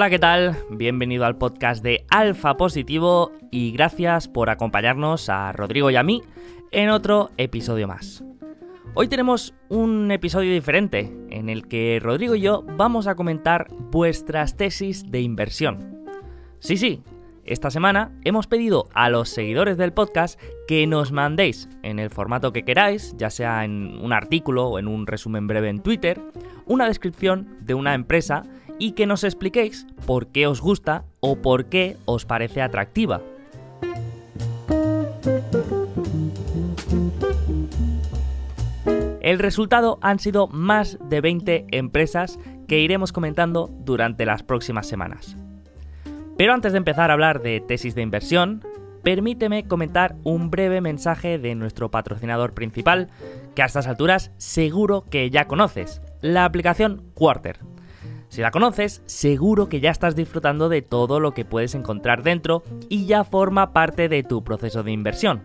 Hola, ¿qué tal? Bienvenido al podcast de Alfa Positivo y gracias por acompañarnos a Rodrigo y a mí en otro episodio más. Hoy tenemos un episodio diferente en el que Rodrigo y yo vamos a comentar vuestras tesis de inversión. Sí, sí, esta semana hemos pedido a los seguidores del podcast que nos mandéis en el formato que queráis, ya sea en un artículo o en un resumen breve en Twitter, una descripción de una empresa y que nos expliquéis por qué os gusta o por qué os parece atractiva. El resultado han sido más de 20 empresas que iremos comentando durante las próximas semanas. Pero antes de empezar a hablar de tesis de inversión, permíteme comentar un breve mensaje de nuestro patrocinador principal, que a estas alturas seguro que ya conoces, la aplicación Quarter. Si la conoces, seguro que ya estás disfrutando de todo lo que puedes encontrar dentro y ya forma parte de tu proceso de inversión.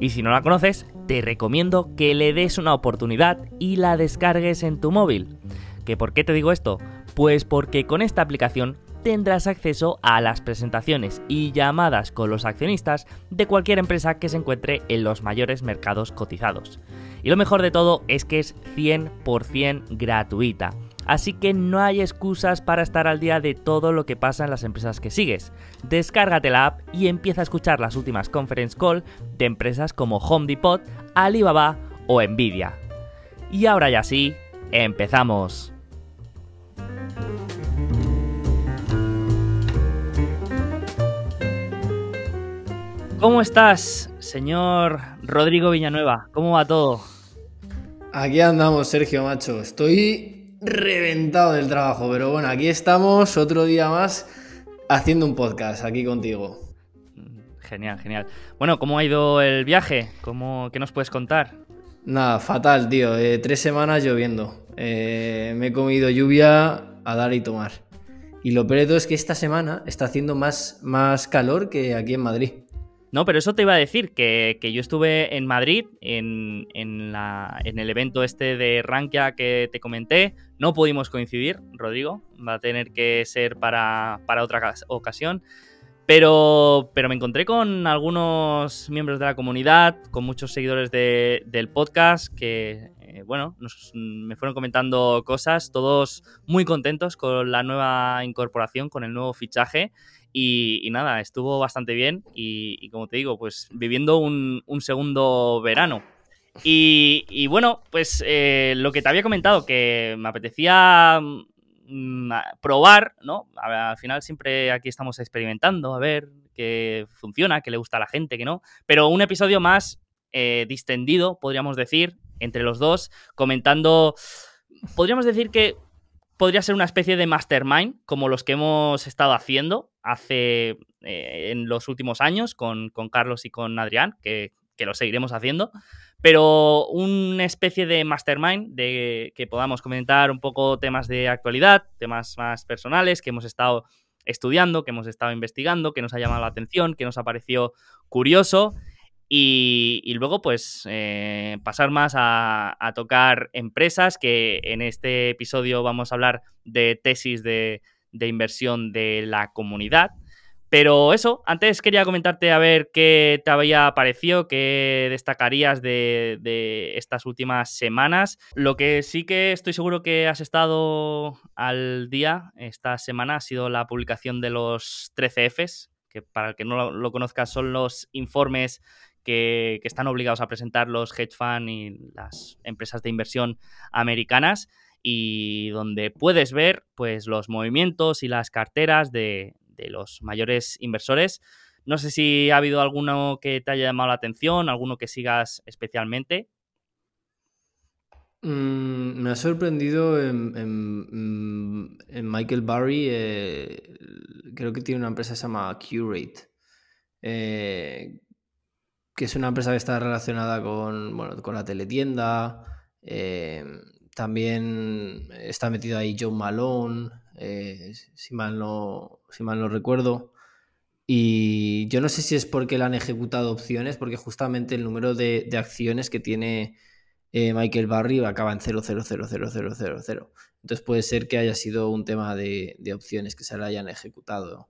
Y si no la conoces, te recomiendo que le des una oportunidad y la descargues en tu móvil. ¿Que por qué te digo esto? Pues porque con esta aplicación tendrás acceso a las presentaciones y llamadas con los accionistas de cualquier empresa que se encuentre en los mayores mercados cotizados. Y lo mejor de todo es que es 100% gratuita así que no hay excusas para estar al día de todo lo que pasa en las empresas que sigues. Descárgate la app y empieza a escuchar las últimas conference call de empresas como Home Depot, Alibaba o Nvidia. Y ahora ya sí, empezamos. ¿Cómo estás, señor Rodrigo Villanueva? ¿Cómo va todo? Aquí andamos, Sergio, macho. Estoy reventado del trabajo, pero bueno, aquí estamos otro día más haciendo un podcast aquí contigo. Genial, genial. Bueno, ¿cómo ha ido el viaje? ¿Cómo, ¿Qué nos puedes contar? Nada, fatal, tío. Eh, tres semanas lloviendo. Eh, me he comido lluvia a dar y tomar. Y lo peor es que esta semana está haciendo más, más calor que aquí en Madrid. No, pero eso te iba a decir, que, yo estuve en Madrid en, el evento este de Rankia que te comenté. No pudimos coincidir, Rodrigo. Va a tener que ser para, otra ocasión. Pero, pero, me encontré con algunos miembros de la comunidad, con muchos seguidores del podcast que, eh, bueno, me fueron comentando cosas, todos muy contentos con la nueva incorporación, con el nuevo fichaje. Y, nada, estuvo bastante bien y, como te digo, pues viviendo un, segundo verano. Y, bueno, pues eh, lo que te había comentado, que me apetecía mm, probar, ¿no? al final siempre aquí estamos experimentando, a ver qué funciona, qué le gusta a la gente, qué no. Pero un episodio más eh, distendido, podríamos decir, entre los dos, comentando... Podríamos decir que podría ser una especie de mastermind, como los que hemos estado haciendo hace eh, en los últimos años con, Carlos y con Adrián, que, lo seguiremos haciendo, pero una especie de mastermind de que podamos comentar un poco temas de actualidad, temas más personales que hemos estado estudiando, que hemos estado investigando, que nos ha llamado la atención, que nos ha parecido curioso y, luego, pues, eh, pasar más a, tocar empresas, que en este episodio vamos a hablar de tesis de, inversión de la comunidad. Pero eso, antes quería comentarte a ver qué te había parecido, qué destacarías de, estas últimas semanas. Lo que sí que estoy seguro que has estado al día esta semana ha sido la publicación de los 13 Fs, que para el que no lo, lo conozca son los informes que, están obligados a presentar los hedge funds y las empresas de inversión americanas y donde puedes ver pues los movimientos y las carteras de, los mayores inversores. No sé si ha habido alguno que te haya llamado la atención, alguno que sigas especialmente. Mm, me ha sorprendido en, Michael Barry, eh, creo que tiene una empresa que se llama Curate, eh, que es una empresa que está relacionada con, bueno, con la teletienda. Eh, también está metido ahí John Malone, eh, si, mal no, si mal no recuerdo. Y yo no sé si es porque le han ejecutado opciones, porque justamente el número de, acciones que tiene eh, Michael Barry acaba en 0,0000000. Entonces puede ser que haya sido un tema de, opciones que se le hayan ejecutado.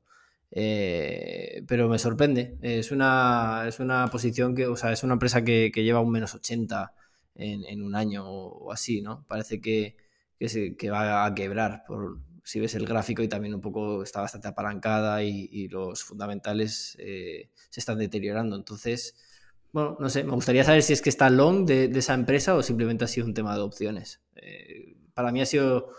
Eh, pero me sorprende. Es una, es una posición que, o sea, es una empresa que, lleva un menos 80 en, un año o, así, ¿no? Parece que, que, va a quebrar por, si ves el gráfico y también un poco está bastante apalancada y, los fundamentales eh, se están deteriorando. Entonces, bueno, no sé, me gustaría saber si es que está long de, esa empresa o simplemente ha sido un tema de opciones. Eh, para mí ha sido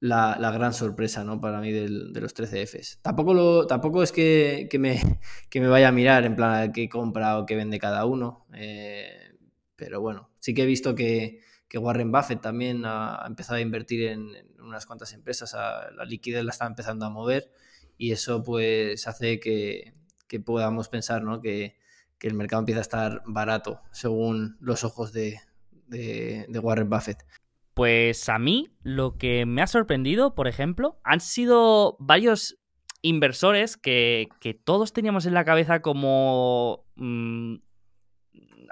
la, gran sorpresa, ¿no? Para mí de los 13Fs. Tampoco, lo, tampoco es que, me, me vaya a mirar en plan qué compra o qué vende cada uno. Eh, pero bueno, sí que he visto que, Warren Buffett también ha, empezado a invertir en, unas cuantas empresas. la liquidez la está empezando a mover y eso pues hace que, que podamos pensar, ¿no? Que, que el mercado empieza a estar barato, según los ojos de, Warren Buffett. Pues a mí lo que me ha sorprendido, por ejemplo, han sido varios inversores que, todos teníamos en la cabeza como mm,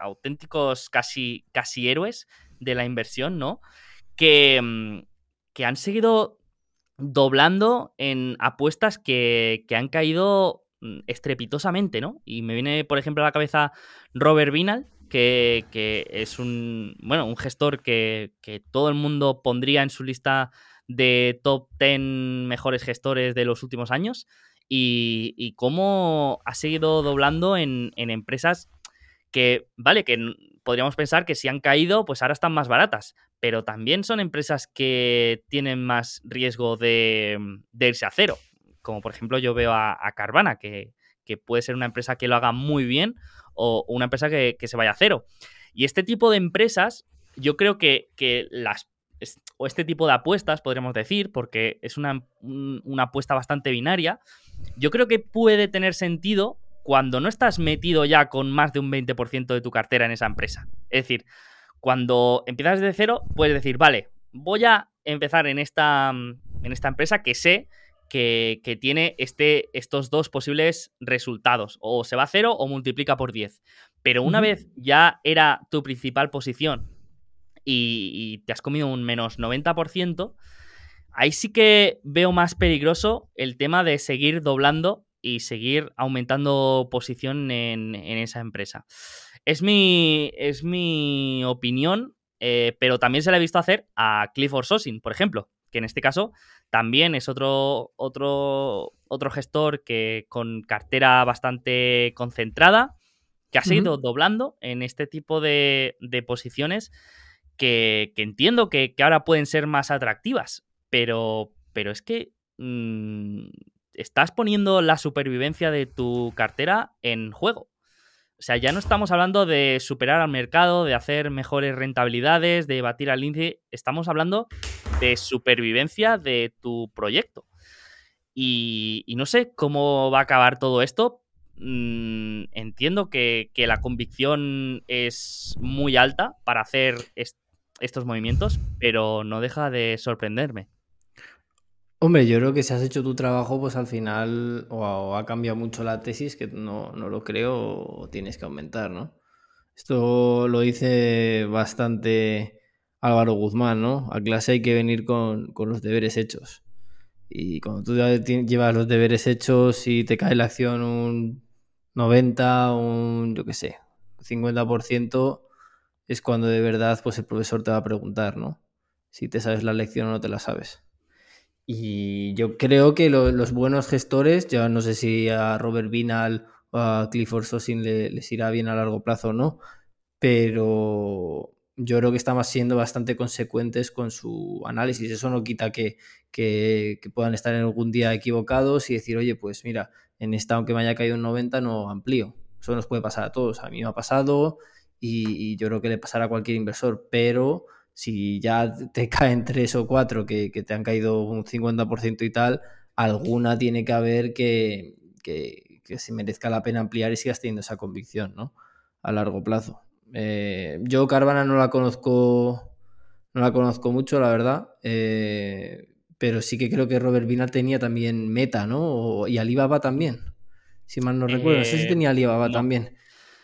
auténticos casi, casi héroes de la inversión, ¿no? Que, mm, que han seguido doblando en apuestas que, que han caído Mm, estrepitosamente, ¿no? Y me viene, por ejemplo, a la cabeza Robert Vinal, que, es un, bueno, un gestor que, todo el mundo pondría en su lista de top 10 mejores gestores de los últimos años y, cómo ha seguido doblando en, empresas que, vale, que podríamos pensar que si han caído, pues ahora están más baratas, pero también son empresas que tienen más riesgo de, de irse a cero. Como por ejemplo yo veo a, Carvana, que, puede ser una empresa que lo haga muy bien o una empresa que, se vaya a cero. Y este tipo de empresas, yo creo que, las o este tipo de apuestas, podríamos decir, porque es una, una, apuesta bastante binaria, yo creo que puede tener sentido cuando no estás metido ya con más de un 20% de tu cartera en esa empresa. Es decir, cuando empiezas de cero, puedes decir, vale, voy a empezar en esta, en esta empresa que sé que, tiene este, estos dos posibles resultados. O se va a cero o multiplica por 10. Pero una vez ya era tu principal posición y, te has comido un menos 90%, ahí sí que veo más peligroso el tema de seguir doblando y seguir aumentando posición en, esa empresa. Es mi, es mi opinión, eh, pero también se le ha visto hacer a Clifford Sosin, por ejemplo, que en este caso también es otro, otro, otro gestor que con cartera bastante concentrada, que ha seguido doblando en este tipo de, posiciones que, entiendo que, ahora pueden ser más atractivas, pero, pero es que mm, estás poniendo la supervivencia de tu cartera en juego. O sea, ya no estamos hablando de superar al mercado, de hacer mejores rentabilidades, de batir al índice. Estamos hablando de supervivencia de tu proyecto. Y, no sé cómo va a acabar todo esto. Mm, entiendo que, la convicción es muy alta para hacer estos movimientos, pero no deja de sorprenderme. Hombre, yo creo que si has hecho tu trabajo, pues al final o ha, cambiado mucho la tesis, que no, lo creo, o tienes que aumentar, ¿no? Esto lo dice bastante Álvaro Guzmán, ¿no? A clase hay que venir con, los deberes hechos. Y cuando tú llevas los deberes hechos y te cae la acción un 90, un, yo qué sé, 50%, es cuando de verdad pues el profesor te va a preguntar, ¿no? Si te sabes la lección o no te la sabes. Y yo creo que los buenos gestores, ya no sé si a Robert Vinal o a Clifford Sosin les irá bien a largo plazo o no, pero yo creo que están siendo bastante consecuentes con su análisis. Eso no quita que, que, puedan estar en algún día equivocados y decir, oye, pues mira, en esta, aunque me haya caído un 90, no amplío. Eso nos puede pasar a todos. A mí me ha pasado y yo creo que le pasará a cualquier inversor, pero si ya te caen tres o cuatro que, te han caído un 50% y tal, alguna tiene que haber que, que, se merezca la pena ampliar y sigas teniendo esa convicción, ¿no? A largo plazo. Eh, yo Carvana no la conozco, no la conozco mucho, la verdad. Eh, pero sí que creo que Robert Vina tenía también Meta, ¿no? y Alibaba también. Si mal no recuerdo. No sé si eh, tenía Alibaba también.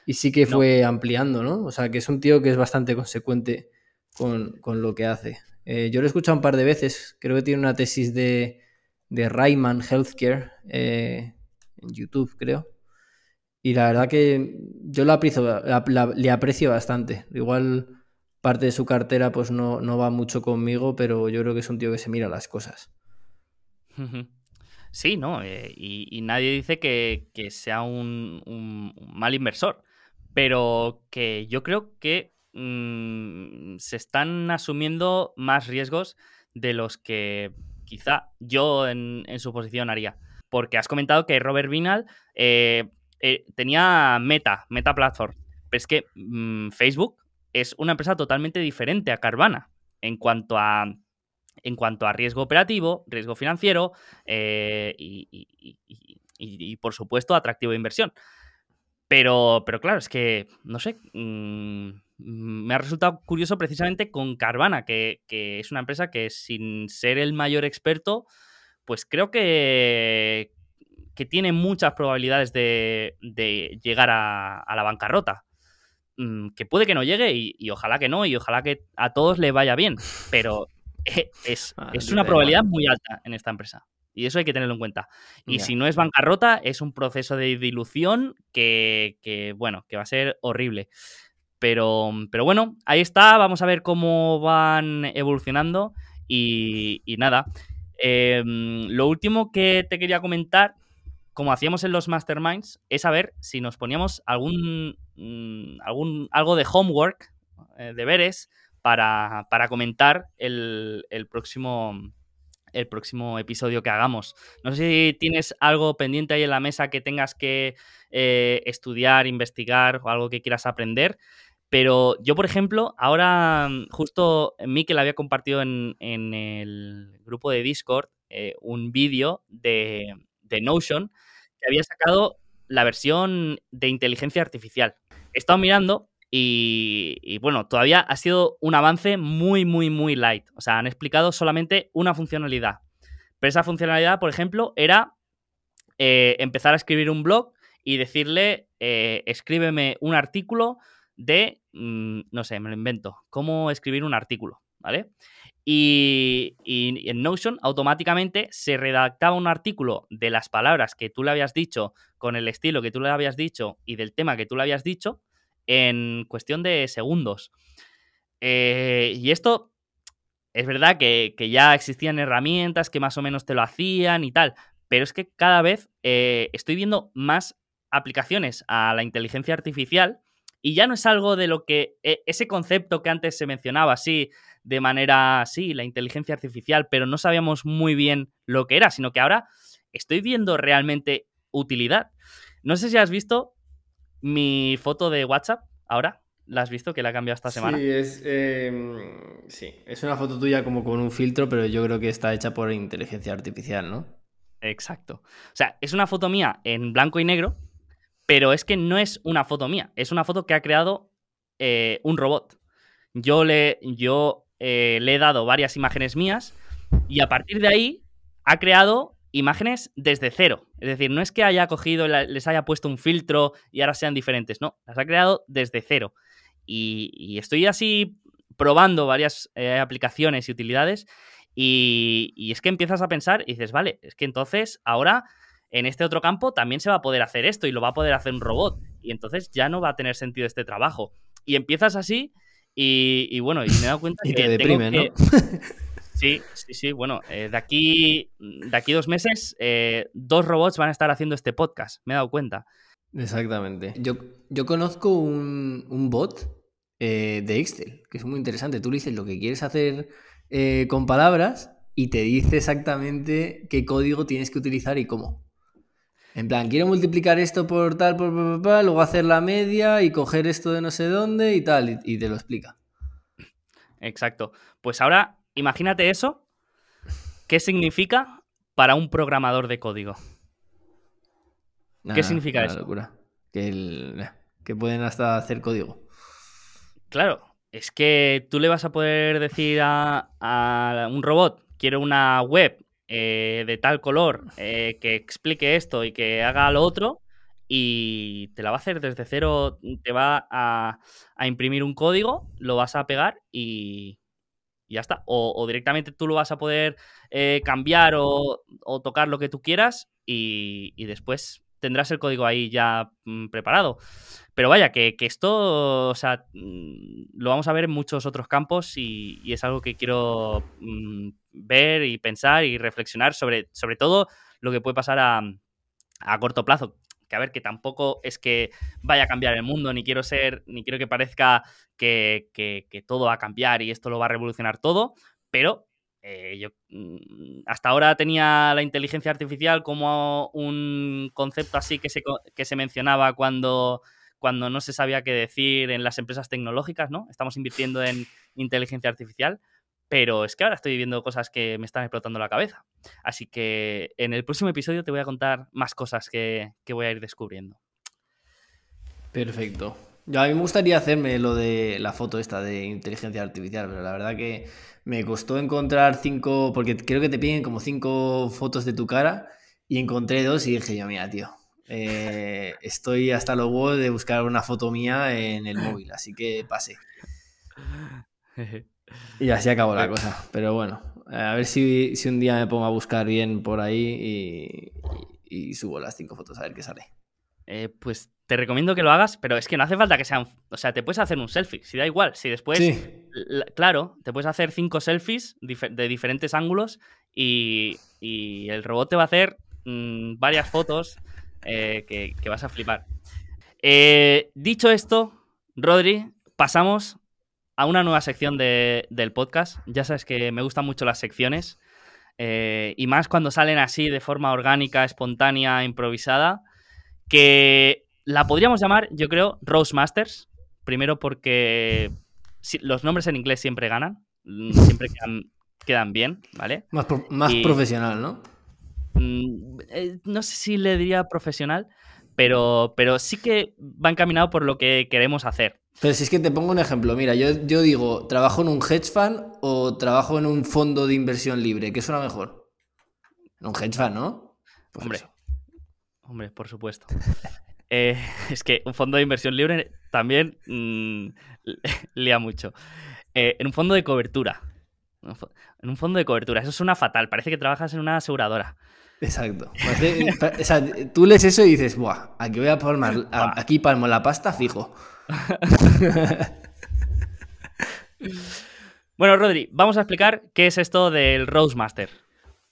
Y sí que fue ampliando, ¿no? O sea, que es un tío que es bastante consecuente con, lo que hace. Eh, yo lo he escuchado un par de veces, creo que tiene una tesis de, de Rayman Healthcare eh, en YouTube, creo. Y la verdad que yo la aprecio, le aprecio bastante. Igual parte de su cartera pues no, no, va mucho conmigo, pero yo creo que es un tío que se mira las cosas. Sí, ¿no? Eh, y, nadie dice que, sea un, mal inversor, pero que yo creo que mm, se están asumiendo más riesgos de los que quizá yo en, su posición haría. Porque has comentado que Robert Vinal eh, eh, tenía Meta, Meta Platform, pero es que mm, Facebook es una empresa totalmente diferente a Carvana en cuanto a, en cuanto a riesgo operativo, riesgo financiero eh, y, por supuesto, atractivo de inversión. Pero, pero claro, es que, no sé, mm, me ha resultado curioso precisamente con Carvana, que, es una empresa que sin ser el mayor experto, pues creo que, que tiene muchas probabilidades de, llegar a, la bancarrota. Mm, que puede que no llegue y, ojalá que no, y ojalá que a todos le vaya bien, pero es, ah, una probabilidad muy alta en esta empresa. Y eso hay que tenerlo en cuenta. Y si no es bancarrota, es un proceso de dilución que, bueno, que va a ser horrible. Pero, pero bueno, ahí está. Vamos a ver cómo van evolucionando. Y, nada. Em, lo último que te quería comentar como hacíamos en los masterminds, es saber si nos poníamos algún, mm, algún algo de homework, eh, deberes, para, para comentar el, próximo, el próximo episodio que hagamos. No sé si tienes algo pendiente ahí en la mesa que tengas que eh, estudiar, investigar o algo que quieras aprender. Pero yo, por ejemplo, ahora mm, justo Mikel había compartido en, el grupo de Discord eh, un vídeo de, de Notion que había sacado la versión de inteligencia artificial. He estado mirando y, bueno, todavía ha sido un avance muy, muy, muy light. O sea, han explicado solamente una funcionalidad. Pero esa funcionalidad, por ejemplo, era eh, empezar a escribir un blog y decirle, eh, escríbeme un artículo de, mm, no sé, me lo invento, cómo escribir un artículo, ¿vale? Y, en Notion automáticamente se redactaba un artículo de las palabras que tú le habías dicho, con el estilo que tú le habías dicho y del tema que tú le habías dicho en cuestión de segundos. Eh, y esto es verdad que, ya existían herramientas que más o menos te lo hacían y tal, pero es que cada vez eh, estoy viendo más aplicaciones a la inteligencia artificial y ya no es algo de lo que e, ese concepto que antes se mencionaba así de manera, sí, la inteligencia artificial, pero no sabíamos muy bien lo que era, sino que ahora estoy viendo realmente utilidad. No sé si has visto mi foto de WhatsApp ahora. ¿La has visto que la ha cambiado esta semana? Sí es, em, sí, es una foto tuya como con un filtro, pero yo creo que está hecha por inteligencia artificial, ¿no? Exacto. O sea, es una foto mía en blanco y negro, pero es que no es una foto mía, es una foto que ha creado eh, un robot. Yo eh, le he dado varias imágenes mías y a partir de ahí ha creado imágenes desde cero. Es decir, no es que haya cogido, les haya puesto un filtro y ahora sean diferentes, no, las ha creado desde cero. Y, estoy así probando varias eh, aplicaciones y utilidades y, y, es que empiezas a pensar y dices, vale, es que entonces ahora en este otro campo también se va a poder hacer esto y lo va a poder hacer un robot y entonces ya no va a tener sentido este trabajo. Y empiezas así y, bueno, y me he dado cuenta que, deprime, ¿no? Sí, sí, sí. Bueno, eh, de, aquí, de aquí dos meses, eh, dos robots van a estar haciendo este podcast. Me he dado cuenta. Exactamente. Yo, yo conozco un, bot eh, de Excel, que es muy interesante. Tú le dices lo que quieres hacer con palabras y te dice exactamente qué código tienes que utilizar y cómo. En plan, quiero multiplicar esto por tal, por, por, luego hacer la media y coger esto de no sé dónde y tal, y, te lo explica. Exacto. Pues ahora, imagínate eso. ¿Qué significa para un programador de código? ¿Qué significa eso? Locura. Que, que pueden hasta hacer código. Claro, es que tú le vas a poder decir a, a un robot, quiero una web eh, de tal color eh, que explique esto y que haga lo otro, y te la va a hacer desde cero, te va a, imprimir un código, lo vas a pegar y, ya está. O, directamente tú lo vas a poder eh, cambiar o, tocar lo que tú quieras y, después tendrás el código ahí ya mm, preparado. Pero vaya, que, esto, o sea, mm, lo vamos a ver en muchos otros campos y, es algo que quiero mm, ver y pensar y reflexionar sobre, sobre todo lo que puede pasar a, a corto plazo que a ver, que tampoco es que vaya a cambiar el mundo, ni quiero ser, ni quiero que parezca que, todo va a cambiar y esto lo va a revolucionar todo, pero eh, yo mm, hasta ahora tenía la inteligencia artificial como un concepto así que se, que se mencionaba cuando, cuando no se sabía qué decir en las empresas tecnológicas, ¿no? Estamos invirtiendo en inteligencia artificial, pero es que ahora estoy viviendo cosas que me están explotando la cabeza. Así que en el próximo episodio te voy a contar más cosas que, voy a ir descubriendo. Perfecto. Yo a mí me gustaría hacerme lo de la foto esta de inteligencia artificial, pero la verdad que me costó encontrar cinco, porque creo que te piden como cinco fotos de tu cara y encontré dos y dije yo, mira, tío, eh, estoy hasta huevos de buscar una foto mía en el móvil, así que pasé. Y así acabó la cosa. Pero bueno, a ver si, un día me pongo a buscar bien por ahí y, subo las cinco fotos a ver qué sale. Eh, pues te recomiendo que lo hagas, pero es que no hace falta que sean. O sea, te puedes hacer un selfie, si da igual. Si después. claro, te puedes hacer cinco selfies de diferentes ángulos y, el robot te va a hacer mm, varias fotos eh, que, vas a flipar. Eh, dicho esto, Rodri, pasamos a una nueva sección del podcast. Ya sabes que me gustan mucho las secciones. Eh, y más cuando salen así de forma orgánica, espontánea, improvisada. Que la podríamos llamar, yo creo, Rose Masters. Primero porque los nombres en inglés siempre ganan. Mm, siempre quedan, bien, ¿vale? Más, más profesional, ¿no? Mm, eh, no sé si le diría profesional, pero, pero sí que va encaminado por lo que queremos hacer. Pero si es que te pongo un ejemplo, mira, yo, yo digo, ¿trabajo en un hedge fund o trabajo en un fondo de inversión libre? ¿Qué suena mejor? En un hedge fund, ¿no? Pues hombre, hombre, por supuesto. Eh, es que un fondo de inversión libre también mm, lía mucho. Eh, en un fondo de cobertura. En un fondo de cobertura. Eso suena fatal. Parece que trabajas en una aseguradora. Exacto. o sea, tú lees eso y dices, Buah, aquí voy a palmar, aquí palmo la pasta fijo. bueno, Rodri, vamos a explicar qué es esto del Roastmaster.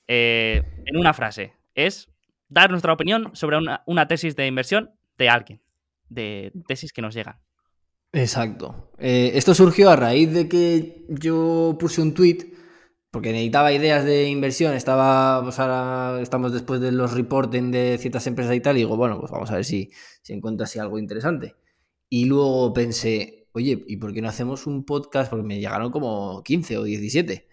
Eh, en una frase, es dar nuestra opinión sobre una, tesis de inversión de alguien, de tesis que nos llegan. Exacto. Eh, esto surgió a raíz de que yo puse un tweet porque necesitaba ideas de inversión, estaba, pues estamos después de los reporting de ciertas empresas y tal, y digo, bueno, pues vamos a ver si, si encuentro así algo interesante. Y luego pensé, oye, ¿y por qué no hacemos un podcast? Porque me llegaron como 15 o 17.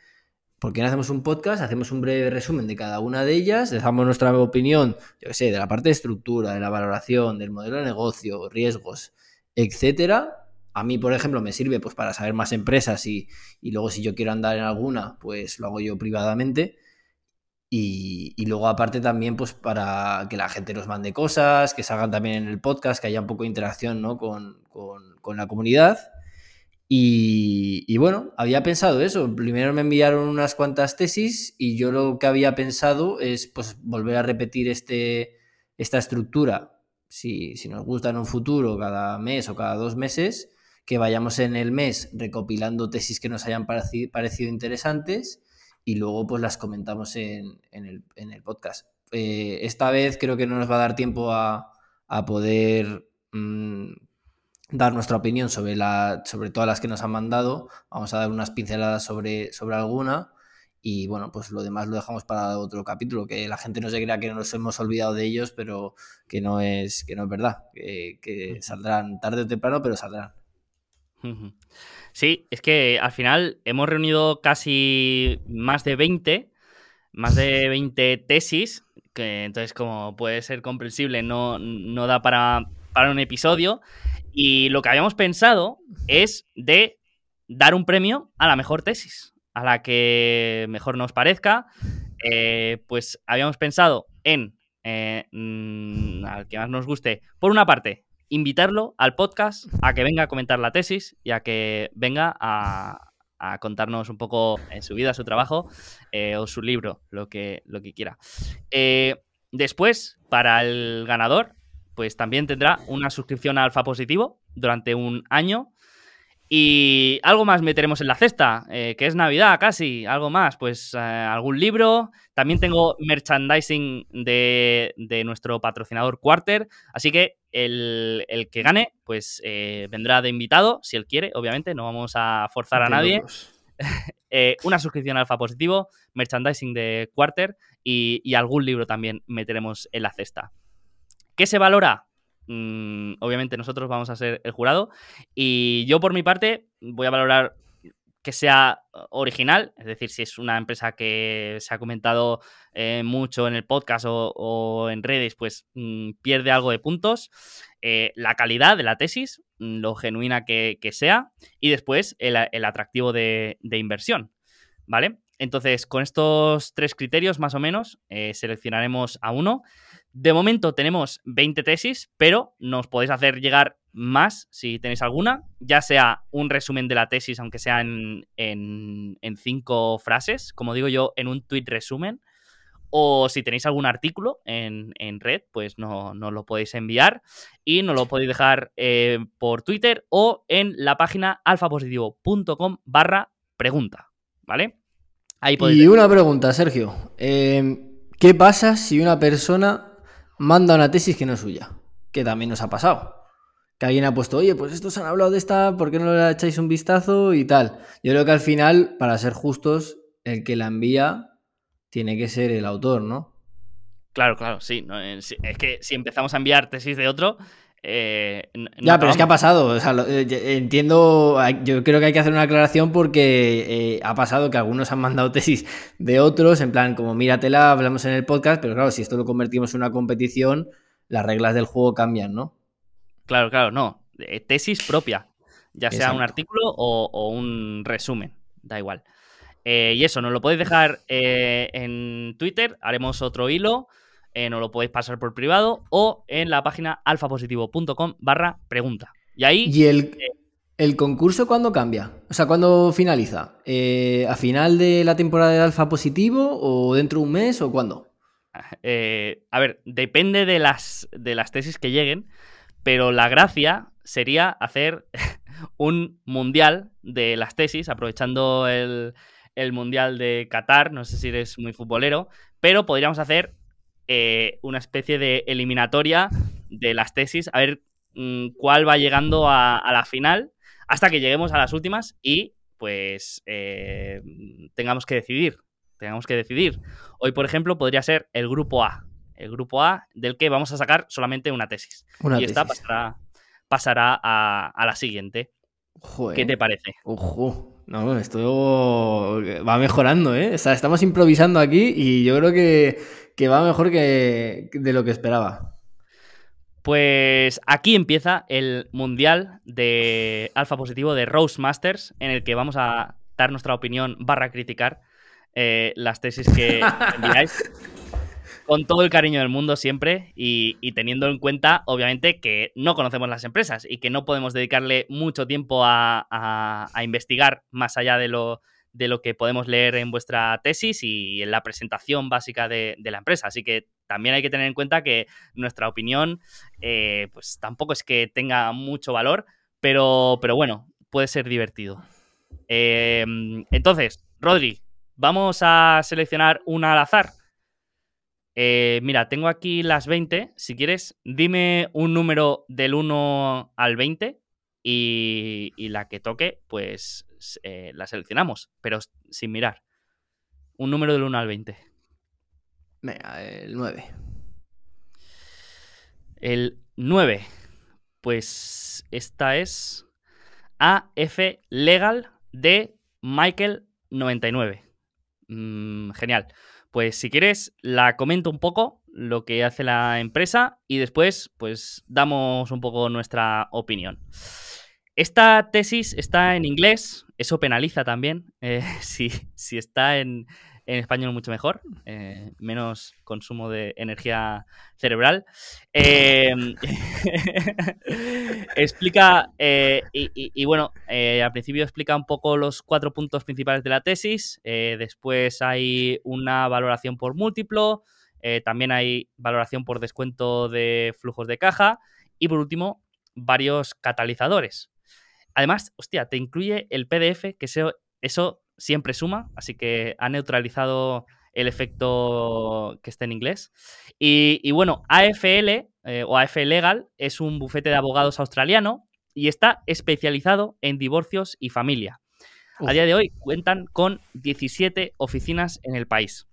¿Por qué no hacemos un podcast? Hacemos un breve resumen de cada una de ellas, dejamos nuestra opinión, yo qué sé, de la parte de estructura, de la valoración, del modelo de negocio, riesgos, etcétera. A mí, por ejemplo, me sirve pues para saber más empresas y, y luego si yo quiero andar en alguna, pues lo hago yo privadamente. Y, luego aparte también pues para que la gente nos mande cosas, que salgan también en el podcast, que haya un poco de interacción ¿no? con, la comunidad. Y, bueno, había pensado eso. Primero me enviaron unas cuantas tesis y yo lo que había pensado es pues volver a repetir este, esta estructura. Si, si nos gusta en un futuro, cada mes o cada dos meses, que vayamos en el mes recopilando tesis que nos hayan parecido interesantes y luego pues las comentamos en, el, podcast. Eh, esta vez creo que no nos va a dar tiempo a, poder mm, dar nuestra opinión sobre, la, sobre todas las que nos han mandado. Vamos a dar unas pinceladas sobre, sobre alguna. Y bueno, pues lo demás lo dejamos para otro capítulo, que la gente no se crea que nos hemos olvidado de ellos, pero que no es, que no es verdad, que, que saldrán tarde o temprano, pero saldrán. Sí, es que al final hemos reunido casi más de 20, más de 20 tesis, que entonces como puede ser comprensible no, no da para, para un episodio. Y lo que habíamos pensado es de dar un premio a la mejor tesis, a la que mejor nos parezca. Eh, pues habíamos pensado en eh, mm, al que más nos guste, por una parte, invitarlo al podcast a que venga a comentar la tesis y a que venga a, contarnos un poco en su vida, su trabajo eh, o su libro, lo que, lo que quiera. Eh, después, para el ganador, pues también tendrá una suscripción a Alfa Positivo durante un año y algo más meteremos en la cesta, eh, que es Navidad casi, algo más, pues algún libro. También tengo merchandising de, nuestro patrocinador Quarter, así que el, que gane, pues eh, vendrá de invitado, si él quiere, obviamente, no vamos a forzar a nadie. una suscripción Alfa Positivo, merchandising de Quarter y, y algún libro también meteremos en la cesta. ¿Qué se valora? Mm, obviamente nosotros vamos a ser el jurado. Y yo por mi parte voy a valorar que sea original, es decir, si es una empresa que se ha comentado eh, mucho en el podcast o, en redes, pues mm, pierde algo de puntos. Eh, la calidad de la tesis, mm, lo genuina que, sea, y después el, atractivo de, inversión, ¿vale? Entonces, con estos tres criterios más o menos, eh, seleccionaremos a uno de momento tenemos 20 tesis, pero nos podéis hacer llegar más si tenéis alguna, ya sea un resumen de la tesis, aunque sea en, cinco frases, como digo yo, en un tweet resumen, o si tenéis algún artículo en, red, pues nos no lo podéis enviar y nos lo podéis dejar eh, por Twitter o en la página alfapositivo.com barra pregunta, ¿vale? Ahí podéis y una pregunta, Sergio. Eh, ¿Qué pasa si una persona manda una tesis que no es suya, que también nos ha pasado. Que alguien ha puesto, oye, pues estos han hablado de esta, ¿por qué no le echáis un vistazo y tal? Yo creo que al final, para ser justos, el que la envía tiene que ser el autor, ¿no? Claro, claro, sí. Es que si empezamos a enviar tesis de otro, eh, ya, pero es que ha pasado. Eh, entiendo. Yo creo que hay que hacer una aclaración porque eh, ha pasado que algunos han mandado tesis de otros, en plan, como míratela, hablamos en el podcast, pero claro, si esto lo convertimos en una competición, las reglas del juego cambian, ¿no? Claro, claro, no. Tesis propia. Ya sea un artículo o, un resumen. Da igual. y eso, nos lo podéis dejar en Twitter. Haremos otro hilo eh, nos lo podéis pasar por privado o en la página alfapositivo.com barra pregunta. Y ahí... ¿Y el, eh, el concurso cuándo cambia? O sea, ¿cuándo finaliza? Eh, ¿A final de la temporada de Alfa Positivo o dentro de un mes o cuándo? a ver, depende de las, de las tesis que lleguen, pero la gracia sería hacer un mundial de las tesis, aprovechando el, el mundial de Qatar, no sé si eres muy futbolero, pero podríamos hacer eh, una especie de eliminatoria de las tesis, a ver mm, cuál va llegando a, la final, hasta que lleguemos a las últimas y pues eh, tengamos que decidir. Tengamos que decidir. Hoy, por ejemplo, podría ser el grupo A. El grupo A del que vamos a sacar solamente una tesis. y esta pasará, pasará a, la siguiente. ¿Qué te parece? Ojo. No, esto va mejorando, ¿eh? O sea, estamos improvisando aquí y yo creo que, que va mejor que de lo que esperaba. Pues aquí empieza el mundial de alfa positivo de Rose Masters, en el que vamos a dar nuestra opinión barra criticar eh, las tesis que enviáis. Con todo el cariño del mundo siempre y, teniendo en cuenta, obviamente, que no conocemos las empresas y que no podemos dedicarle mucho tiempo a investigar más allá de lo, de lo que podemos leer en vuestra tesis y en la presentación básica de, la empresa. Así que también hay que tener en cuenta que nuestra opinión, eh, pues tampoco es que tenga mucho valor, pero, pero bueno, puede ser divertido. Em, entonces, Rodri, vamos a seleccionar una al azar. Eh, mira, tengo aquí las 20. Si quieres, dime un número del 1 al 20 y, y la que toque, pues eh, la seleccionamos, pero sin mirar. Un número del 1 al 20. Venga, el 9. El 9. Pues esta es AF Legal de Michael 99. Mm, genial. Pues si quieres, la comento un poco lo que hace la empresa y después, pues damos un poco nuestra opinión. Esta tesis está en inglés, eso penaliza también. Eh, si, está en, en español mucho mejor, eh, menos consumo de energía cerebral. Em, explica, eh, y, bueno, eh, al principio explica un poco los cuatro puntos principales de la tesis, después hay una valoración por múltiplo, también hay valoración por descuento de flujos de caja y por último, varios catalizadores. Además, hostia, te incluye el PDF, que eso, eso siempre suma, así que ha neutralizado el efecto que está en inglés. Y, bueno, AFL eh, o AF Legal es un bufete de abogados australiano y está especializado en divorcios y familia. A día de hoy cuentan con 17 oficinas en el país.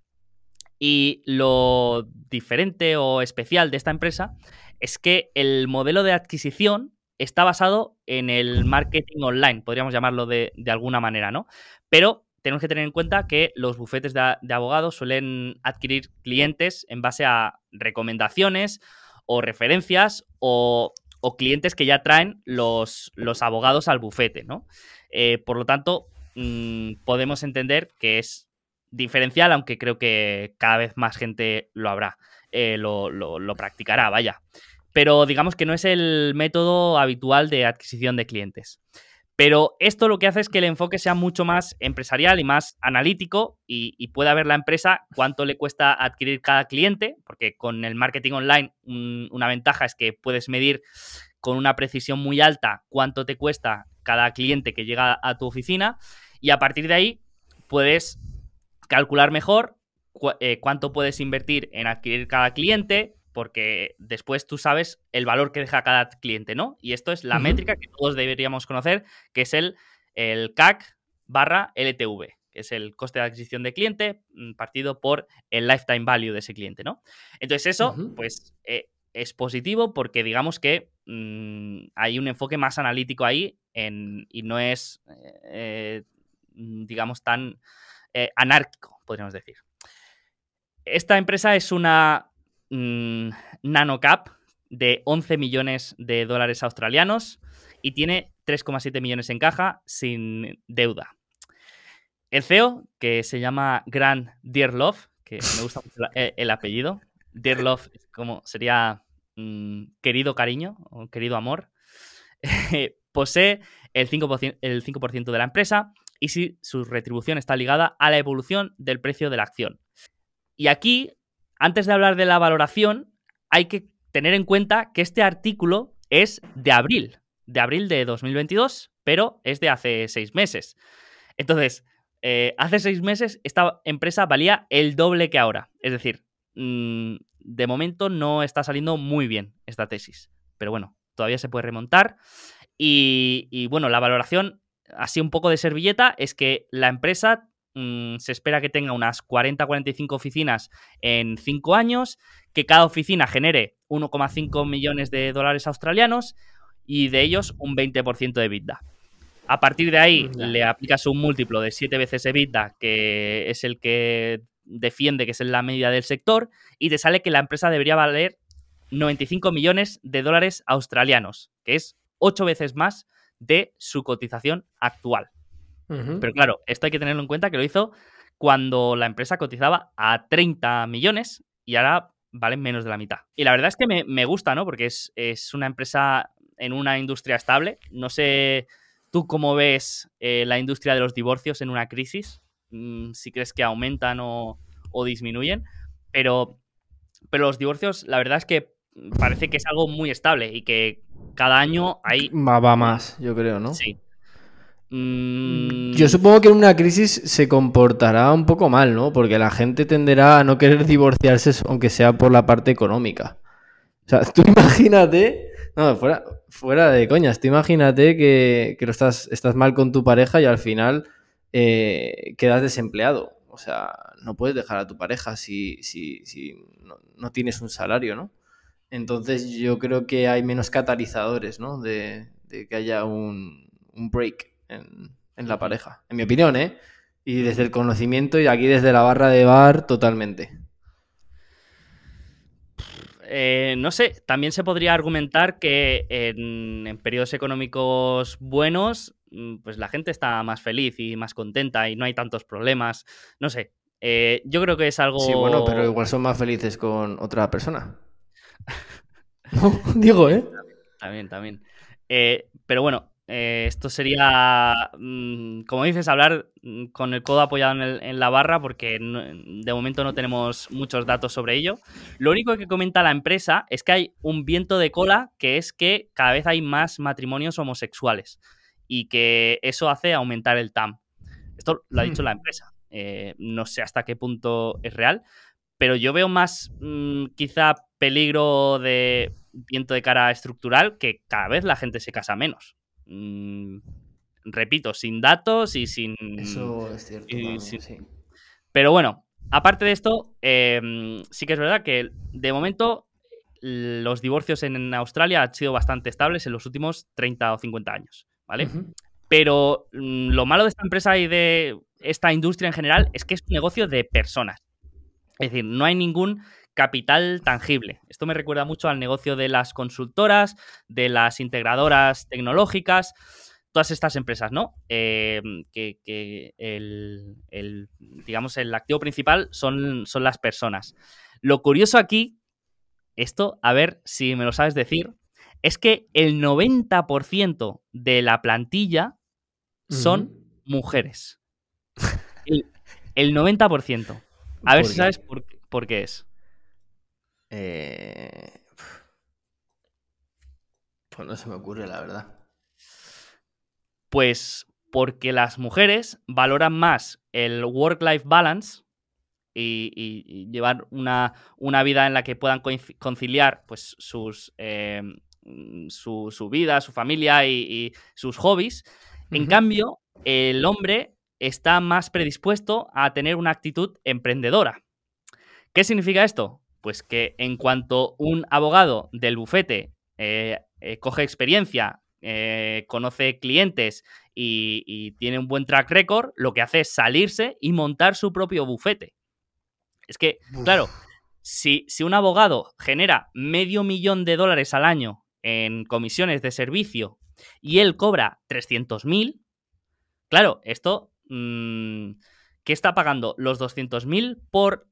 Y lo diferente o especial de esta empresa es que el modelo de adquisición está basado en el marketing online, podríamos llamarlo de, alguna manera, ¿no? Pero tenemos que tener en cuenta que los bufetes de, abogados suelen adquirir clientes en base a recomendaciones o referencias o, clientes que ya traen los, los abogados al bufete, ¿no? Eh, por lo tanto, mm, podemos entender que es diferencial, aunque creo que cada vez más gente lo habrá, eh, lo, lo practicará, vaya pero digamos que no es el método habitual de adquisición de clientes. Pero esto lo que hace es que el enfoque sea mucho más empresarial y más analítico y, pueda ver la empresa cuánto le cuesta adquirir cada cliente, porque con el marketing online una ventaja es que puedes medir con una precisión muy alta cuánto te cuesta cada cliente que llega a tu oficina y a partir de ahí puedes calcular mejor eh, cuánto puedes invertir en adquirir cada cliente, porque después tú sabes el valor que deja cada cliente, ¿no? Y esto es la métrica que todos deberíamos conocer, que es el, el CAC barra LTV, que es el coste de adquisición de cliente mm, partido por el lifetime value de ese cliente, ¿no? Entonces eso, pues, eh, es positivo porque digamos que mm, hay un enfoque más analítico ahí y no es, eh, mm, digamos, tan eh, anárquico, podríamos decir. Esta empresa es una Mm, nanocap de 11 millones de dólares australianos y tiene 3,7 millones en caja sin deuda. El CEO, que se llama Grant Dearlove, que me gusta mucho el, apellido, Dearlove como sería mm, querido cariño o querido amor, posee el 5%, el 5 de la empresa y si su retribución está ligada a la evolución del precio de la acción. Y aquí antes de hablar de la valoración, hay que tener en cuenta que este artículo es de abril, de abril de 2022, pero es de hace seis meses. Entonces, eh, hace seis meses esta empresa valía el doble que ahora. Es decir, mm, de momento no está saliendo muy bien esta tesis. Pero bueno, todavía se puede remontar. Y, y bueno, la valoración, así un poco de servilleta, es que la empresa Mm, se espera que tenga unas 40-45 oficinas en 5 años, que cada oficina genere 1,5 millones de dólares australianos y de ellos un 20% de EBITDA. A partir de ahí le aplicas un múltiplo de 7 veces EBITDA, que es el que defiende que es la media del sector, y te sale que la empresa debería valer 95 millones de dólares australianos, que es 8 veces más de su cotización actual. Pero claro, esto hay que tenerlo en cuenta que lo hizo cuando la empresa cotizaba a 30 millones y ahora valen menos de la mitad. Y la verdad es que me, gusta, ¿no? Porque es, una empresa en una industria estable. No sé tú cómo ves eh, la industria de los divorcios en una crisis, mm, si crees que aumentan o, disminuyen, pero, pero los divorcios, la verdad es que parece que es algo muy estable y que cada año hay... Va, va más, yo creo, ¿no? Sí, Mm. Yo supongo que en una crisis se comportará un poco mal, ¿no? Porque la gente tenderá a no querer divorciarse aunque sea por la parte económica. O sea, tú imagínate, no, fuera, fuera de coñas, tú imagínate que, que estás, estás mal con tu pareja y al final eh, quedas desempleado. O sea, no puedes dejar a tu pareja si, si, si no, tienes un salario, ¿no? Entonces yo creo que hay menos catalizadores, ¿no? De, de que haya un, un break en, la pareja. En mi opinión, ¿eh? Y desde el conocimiento y aquí desde la barra de bar, totalmente. Eh, no sé, también se podría argumentar que en, periodos económicos buenos, mm, pues la gente está más feliz y más contenta y no hay tantos problemas. No sé. Eh, yo creo que es algo. Sí, bueno, pero igual son más felices con otra persona. Digo, ¿eh? También, también. Eh, pero bueno, eh, esto sería, mm, como dices, hablar mm, con el codo apoyado en, la barra porque de momento no tenemos muchos datos sobre ello. Lo único que comenta la empresa es que hay un viento de cola que es que cada vez hay más matrimonios homosexuales y que eso hace aumentar el TAM. Esto lo ha dicho la hmm. empresa. Eh, no sé hasta qué punto es real, pero yo veo más mm, quizá peligro de viento de cara estructural que cada vez la gente se casa menos. Mm, repito, sin datos y sin... Eso es cierto. sí. Pero bueno, aparte de esto, em, sí que es verdad que de momento los divorcios en Australia han sido bastante estables en los últimos 30 o 50 años, ¿vale? Pero mm, lo malo de esta empresa y de esta industria en general es que es un negocio de personas. Es decir, no hay ningún capital tangible. Esto me recuerda mucho al negocio de las consultoras, de las integradoras tecnológicas, todas estas empresas, ¿no? Em, que, el, digamos, el activo principal son, son las personas. Lo curioso aquí, esto, a ver si me lo sabes decir, es que el 90% de la plantilla son mujeres. El, 90%. A ver si sabes por, por qué es. Eh, pues no se me ocurre, la verdad. Pues porque las mujeres valoran más el work-life balance y, llevar una, vida en la que puedan conciliar pues, sus, eh, su, vida, su familia y, sus hobbies. En cambio, el hombre está más predispuesto a tener una actitud emprendedora. ¿Qué significa esto? Pues que en cuanto un abogado del bufete eh, eh, coge experiencia, eh, conoce clientes y, tiene un buen track record, lo que hace es salirse y montar su propio bufete. Es que, claro, si, si, un abogado genera medio millón de dólares al año en comisiones de servicio y él cobra 300.000, claro, esto, mm, ¿qué está pagando? ¿Los 200.000 por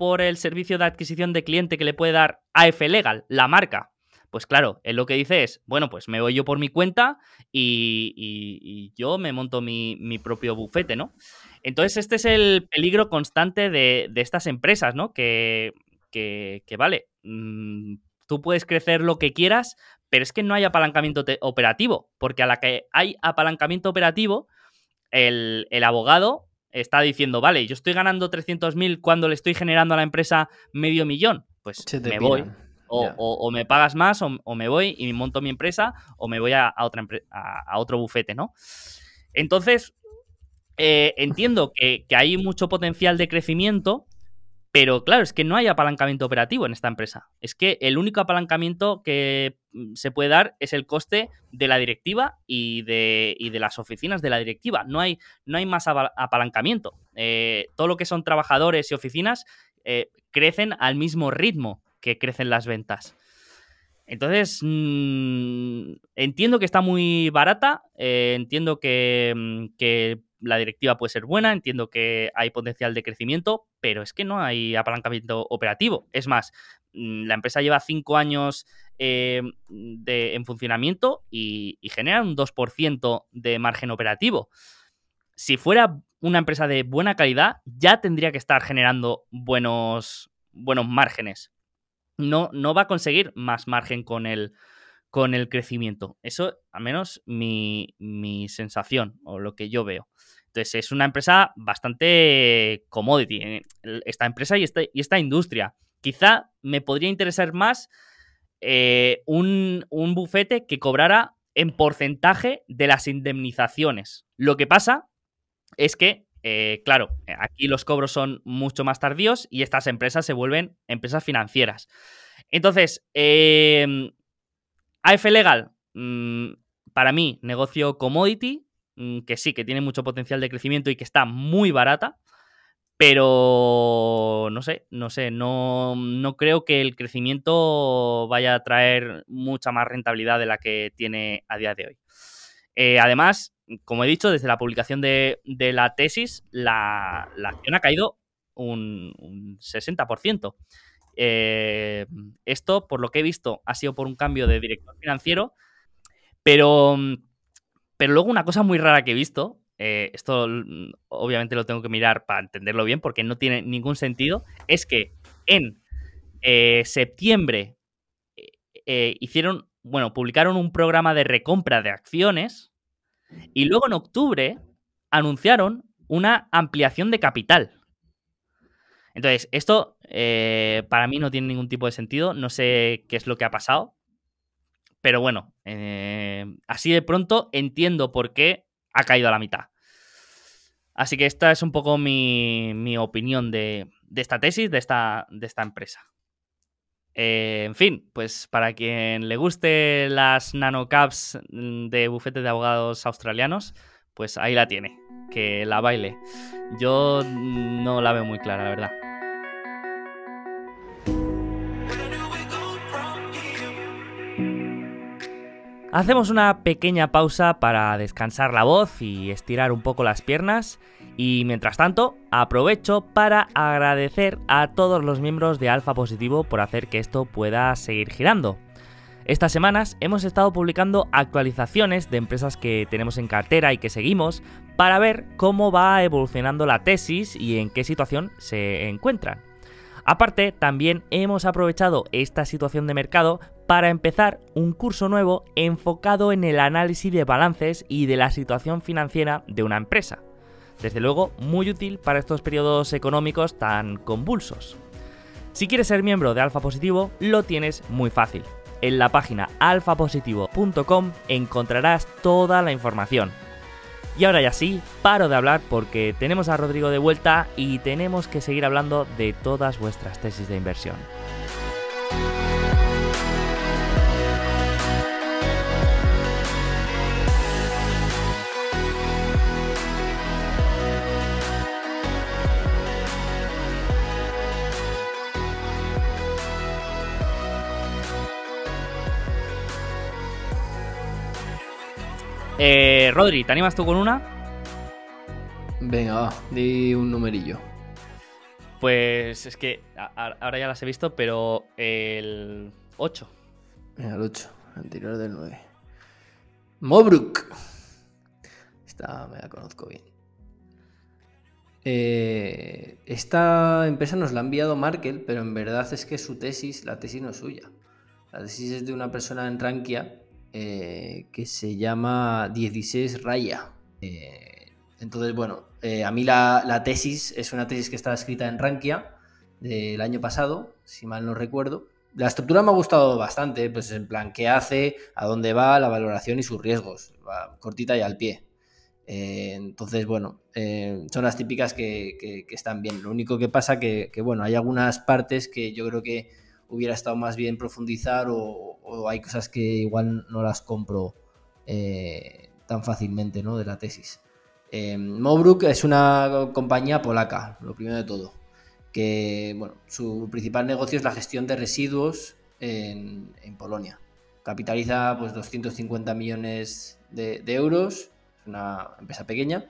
por el servicio de adquisición de cliente que le puede dar AF Legal, la marca. Pues claro, él lo que dice es, bueno, pues me voy yo por mi cuenta y, yo me monto mi, propio bufete, ¿no? Entonces este es el peligro constante de, estas empresas, ¿no? Que, que, vale, mm, tú puedes crecer lo que quieras, pero es que no hay apalancamiento operativo, porque a la que hay apalancamiento operativo, el, el abogado está diciendo, vale, yo estoy ganando 300.000 cuando le estoy generando a la empresa medio millón, pues me voy. O, me pagas más o, me voy y monto mi empresa o me voy a, otra a, otro bufete, ¿no? Entonces, eh, entiendo que, que, hay mucho potencial de crecimiento, pero claro, es que no hay apalancamiento operativo en esta empresa. Es que el único apalancamiento que mm, se puede dar es el coste de la directiva y de, de las oficinas de la directiva. No hay, no hay más apalancamiento. Eh, todo lo que son trabajadores y oficinas eh, crecen al mismo ritmo que crecen las ventas. Entonces, mm, entiendo que está muy barata, eh, entiendo que, mm, que la directiva puede ser buena, entiendo que hay potencial de crecimiento, pero es que no hay apalancamiento operativo. Es más, mm, la empresa lleva cinco años eh, en funcionamiento y, genera un 2% de margen operativo. Si fuera una empresa de buena calidad, ya tendría que estar generando buenos, buenos márgenes. No, no va a conseguir más margen con el, con el crecimiento. Eso, al menos, mi, mi sensación o lo que yo veo. Entonces, es una empresa bastante commodity, eh, esta empresa y, este, y esta industria. Quizá me podría interesar más eh, un, bufete que cobrara en porcentaje de las indemnizaciones. Lo que pasa es que, eh, claro, aquí los cobros son mucho más tardíos y estas empresas se vuelven empresas financieras. Entonces, AF Legal, mm, para mí, negocio commodity, mm, que sí, que tiene mucho potencial de crecimiento y que está muy barata, pero no sé, no sé, no, creo que el crecimiento vaya a traer mucha más rentabilidad de la que tiene a día de hoy. Eh, además, como he dicho, desde la publicación de, la tesis, la, acción ha caído un, 60%. Eh, esto, por lo que he visto, ha sido por un cambio de director financiero, pero, pero luego una cosa muy rara que he visto, eh, esto obviamente lo tengo que mirar para entenderlo bien porque no tiene ningún sentido, es que en septiembre hicieron, bueno, publicaron un programa de recompra de acciones y luego en octubre anunciaron una ampliación de capital. Entonces, esto eh, para mí no tiene ningún tipo de sentido, no sé qué es lo que ha pasado, pero bueno, eh, así de pronto entiendo por qué ha caído a la mitad. Así que esta es un poco mi, opinión de, esta tesis, de esta, de esta empresa. Eh, en fin, pues para quien le guste las nanocaps de bufete de abogados australianos, pues ahí la tiene que la baile. Yo no la veo muy clara, la verdad. Hacemos una pequeña pausa para descansar la voz y estirar un poco las piernas y mientras tanto aprovecho para agradecer a todos los miembros de Alfa Positivo por hacer que esto pueda seguir girando. Estas semanas hemos estado publicando actualizaciones de empresas que tenemos en cartera y que seguimos para ver cómo va evolucionando la tesis y en qué situación se encuentran. Aparte, también hemos aprovechado esta situación de mercado para empezar un curso nuevo enfocado en el análisis de balances y de la situación financiera de una empresa. Desde luego, muy útil para estos periodos económicos tan convulsos. Si quieres ser miembro de Alfa Positivo, lo tienes muy fácil. En la página alfapositivo.com encontrarás toda la información. Y ahora ya sí, paro de hablar porque tenemos a Rodrigo de vuelta y tenemos que seguir hablando de todas vuestras tesis de inversión. Eh, Rodri, ¿te animas tú con una? Venga, va, di un numerillo. Pues es que ahora ya las he visto, pero el 8. Venga, el 8, anterior del 9. Mobruk. Esta me la conozco bien. Eh, esta empresa nos la ha enviado Markel, pero en verdad es que su tesis, la tesis no es suya. La tesis es de una persona en Rankia eh, que se llama 16 Raya. Eh, entonces, bueno, eh, a mí la, tesis es una tesis que estaba escrita en Rankia del año pasado, si mal no recuerdo. La estructura me ha gustado bastante, pues en plan, qué hace, a dónde va, la valoración y sus riesgos. cortita y al pie. entonces, bueno, son las típicas que, están bien. Lo único que pasa que, que, bueno, hay algunas partes que yo creo que hubiera estado más bien profundizar o, hay cosas que igual no las compro eh, tan fácilmente ¿no? de la tesis. Eh, Mobruk es una compañía polaca, lo primero de todo, que bueno, su principal negocio es la gestión de residuos en, Polonia. Capitaliza pues 250 millones de euros, es una empresa pequeña,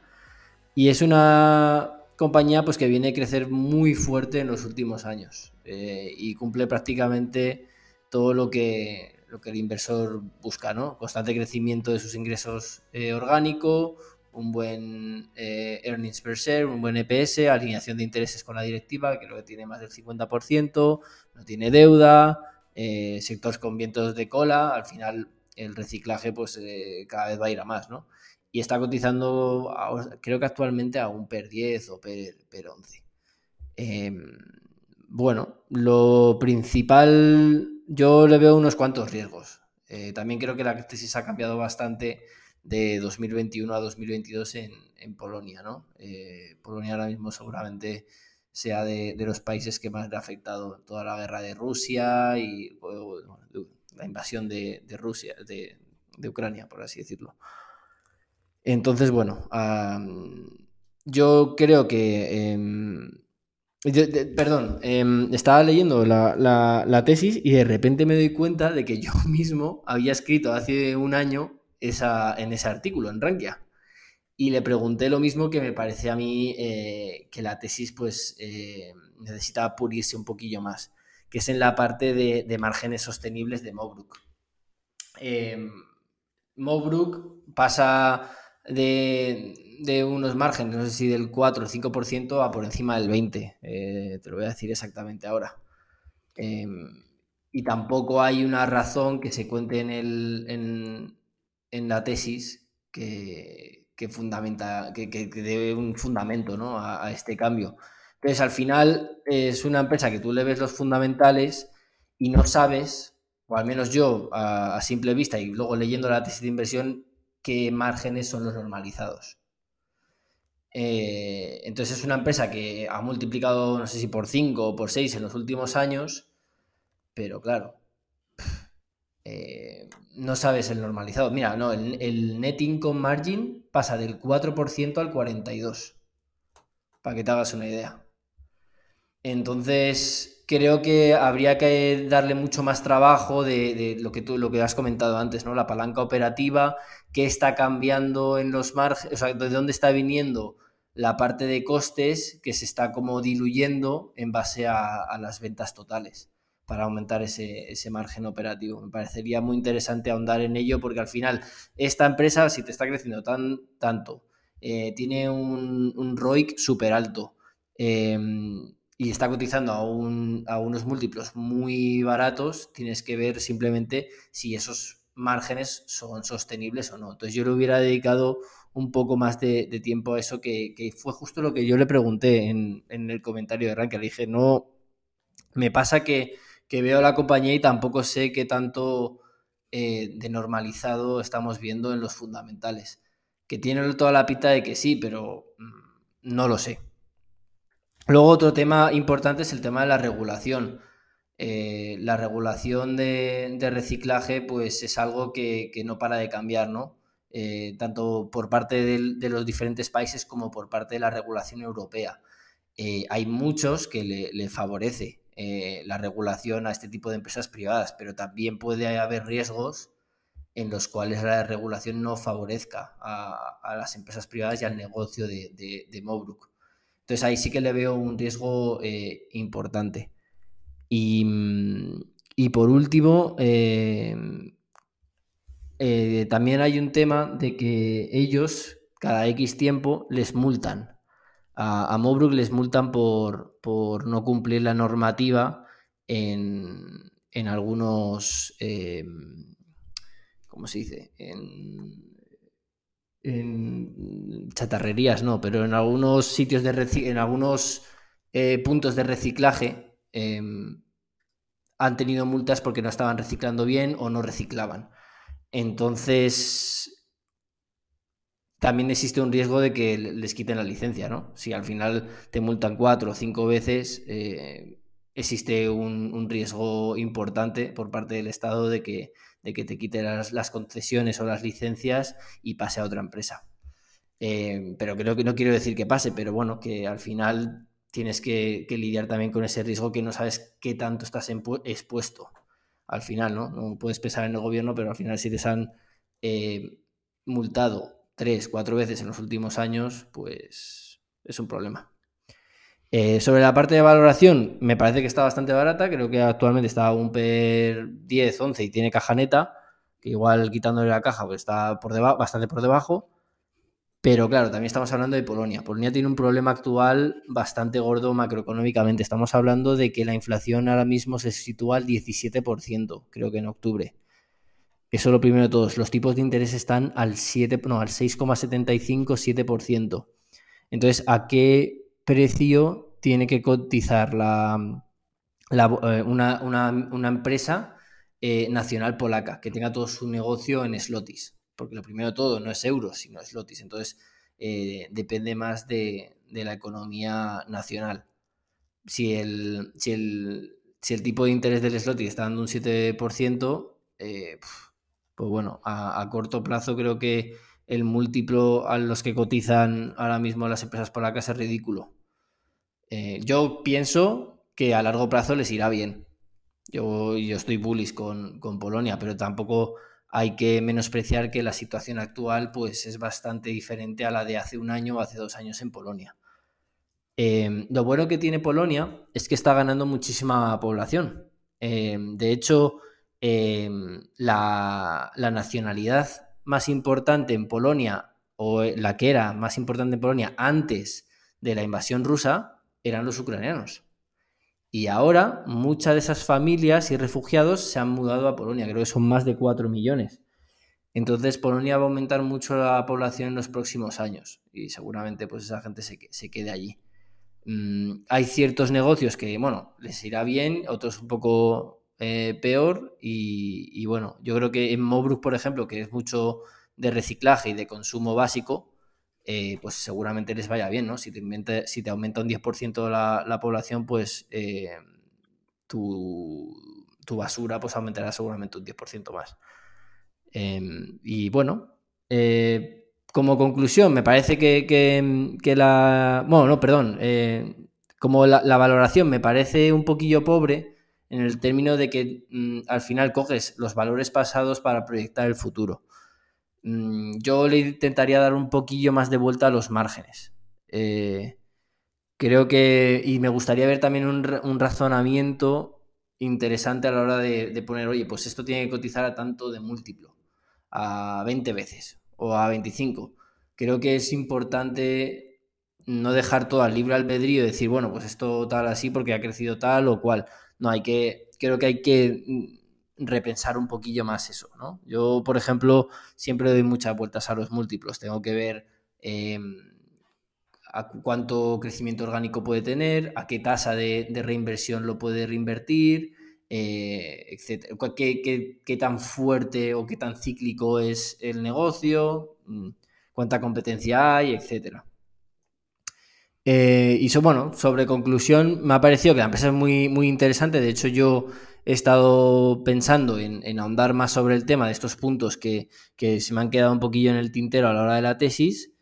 y es una compañía pues, que viene a crecer muy fuerte en los últimos años eh, y cumple prácticamente todo lo que, lo que el inversor busca, ¿no? Constante crecimiento de sus ingresos eh, orgánico, un buen eh, earnings per share, un buen EPS, alineación de intereses con la directiva, que creo que tiene más del 50%, no tiene deuda, sectores con vientos de cola, al final el reciclaje pues cada vez va a ir a más, ¿no? Y está cotizando, creo que actualmente a un PER 10 o PER, 11. Em, bueno, lo principal, yo le veo unos cuantos riesgos. Eh, también creo que la tesis ha cambiado bastante de 2021 a 2022 en, Polonia, ¿no? Eh, Polonia ahora mismo seguramente sea de, los países que más le ha afectado toda la guerra de Rusia y la invasión de, Rusia, de, de Ucrania, por así decirlo. Entonces, bueno, yo creo que... Em, perdón, em, estaba leyendo la, tesis y de repente me doy cuenta de que yo mismo había escrito hace un año esa, en ese artículo, en Rankia. y le pregunté lo mismo que me parece a mí eh, que la tesis pues eh, necesita pulirse un poquillo más, que es en la parte de, márgenes sostenibles de Mobrook. Eh, Mobrook pasa de, unos márgenes, no sé si del 4 o 5% a por encima del 20%, te lo voy a decir exactamente ahora. y tampoco hay una razón que se cuente en, el, en la tesis que, que, fundamenta, que, que, dé un fundamento ¿no? a, este cambio. Entonces, al final es una empresa que tú le ves los fundamentales y no sabes, o al menos yo a, simple vista y luego leyendo la tesis de inversión, qué márgenes son los normalizados. Eh, entonces es una empresa que ha multiplicado, no sé si por 5 o por 6 en los últimos años, pero claro, eh, no sabes el normalizado. Mira, no, el, net income margin pasa del 4% al 42%, para que te hagas una idea. Entonces, creo que habría que darle mucho más trabajo de, lo, que tú, lo que has comentado antes, ¿no? La palanca operativa, qué está cambiando en los márgenes, o sea, de dónde está viniendo la parte de costes que se está como diluyendo en base a las ventas totales para aumentar ese, margen operativo. Me parecería muy interesante ahondar en ello porque al final esta empresa, si te está creciendo tan, tanto, eh, tiene un, un ROIC súper alto em, y está cotizando a, unos múltiplos muy baratos, tienes que ver simplemente si esos márgenes son sostenibles o no. Entonces yo le hubiera dedicado un poco más de, tiempo a eso, que, fue justo lo que yo le pregunté en, en el comentario de Rank. Le dije, no, me pasa que que veo la compañía y tampoco sé qué tanto eh, de normalizado estamos viendo en los fundamentales. Que tiene toda la pita de que sí, pero mm, no lo sé. Luego otro tema importante es el tema de la regulación. Eh, la regulación de, reciclaje pues es algo que, no para de cambiar, ¿no? Eh, tanto por parte de, los diferentes países como por parte de la regulación europea. hay muchos que le favorece eh, la regulación a este tipo de empresas privadas, pero también puede haber riesgos en los cuales la regulación no favorezca a, las empresas privadas y al negocio de, de, Entonces ahí sí que le veo un riesgo eh, importante. Y, por último, eh, también hay un tema de que ellos cada X tiempo les multan a, a les multan por, por, no cumplir la normativa en, en algunos, eh, ¿cómo se dice? En, en, chatarrerías, no, pero en algunos sitios de en algunos eh, puntos de reciclaje em, han tenido multas porque no estaban reciclando bien o no reciclaban. Entonces, también existe un riesgo de que les quiten la licencia, ¿no? Si al final te multan cuatro o cinco veces, eh, existe un, riesgo importante por parte del Estado de que, de que te quiten las, concesiones o las licencias y pase a otra empresa. Eh, pero creo que no quiero decir que pase, pero bueno, que al final tienes que, lidiar también con ese riesgo que no sabes qué tanto estás expuesto. Al final, ¿no? No puedes pensar en el gobierno, pero al final si te han eh, multado tres, cuatro veces en los últimos años, pues es un problema. Eh, sobre la parte de valoración, me parece que está bastante barata. Creo que actualmente está un PER 10, 11 y tiene caja neta, que igual quitándole la caja, pues está por bastante por debajo. Pero claro, también estamos hablando de Polonia. Polonia tiene un problema actual bastante gordo macroeconómicamente. Estamos hablando de que la inflación ahora mismo se sitúa al 17%, creo que en octubre. Eso es lo primero de todos. Los tipos de interés están al 7, no, al 6,75-7%. Entonces, ¿a qué precio tiene que cotizar eh, una, empresa eh, nacional polaca que tenga todo su negocio en slotis? Porque lo primero de todo no es euros, sino slotis. Entonces, eh, depende más de, la economía nacional. Si el, si el, si el tipo de interés del slotis está dando un 7%, eh, pues bueno, a, corto plazo creo que el múltiplo a los que cotizan ahora mismo las empresas polacas es ridículo. Eh, yo pienso que a largo plazo les irá bien. Yo, yo estoy bullish con, Polonia, pero tampoco hay que menospreciar que la situación actual pues, es bastante diferente a la de hace un año o hace dos años en Polonia. Em, lo bueno que tiene Polonia es que está ganando muchísima población. Em, de hecho, em, la, la, nacionalidad más importante en Polonia, o la que era más importante en Polonia antes de la invasión rusa, eran los ucranianos. Y ahora muchas de esas familias y refugiados se han mudado a Polonia, creo que son más de 4 millones. Entonces Polonia va a aumentar mucho la población en los próximos años y seguramente pues esa gente se, se quede allí. Mm, hay ciertos negocios que, bueno, les irá bien, otros un poco eh, peor y, bueno, yo creo que en Mobruk, por ejemplo, que es mucho de reciclaje y de consumo básico, eh, pues seguramente les vaya bien, ¿no? Si te, si te aumenta un 10% la, la población, pues eh, tu, basura pues aumentará seguramente un 10% más. Em, y bueno, eh, como conclusión, me parece que, la... Bueno, no, perdón. como la, la, valoración me parece un poquillo pobre en el término de que mm, al final coges los valores pasados para proyectar el futuro. Mm, yo le intentaría dar un poquillo más de vuelta a los márgenes. Eh, creo que, y me gustaría ver también un, razonamiento interesante a la hora de, poner, oye, pues esto tiene que cotizar a tanto de múltiplo, a 20 veces o a 25. Creo que es importante no dejar todo al libre albedrío decir, bueno, pues esto tal así porque ha crecido tal o cual. No, hay que, creo que hay que repensar un poquillo más eso, ¿no? Yo, por ejemplo, siempre doy muchas vueltas a los múltiplos. Tengo que ver em, a cuánto crecimiento orgánico puede tener, a qué tasa de, reinversión lo puede reinvertir, eh, etcétera. Qué, tan fuerte o qué tan cíclico es el negocio, mm, cuánta competencia hay, etcétera. Eh, y bueno, sobre conclusión, me ha parecido que la empresa es muy, muy interesante. De hecho, yo he estado pensando en, ahondar más sobre el tema de estos puntos que, se me han quedado un poquillo en el tintero a la hora de la tesis.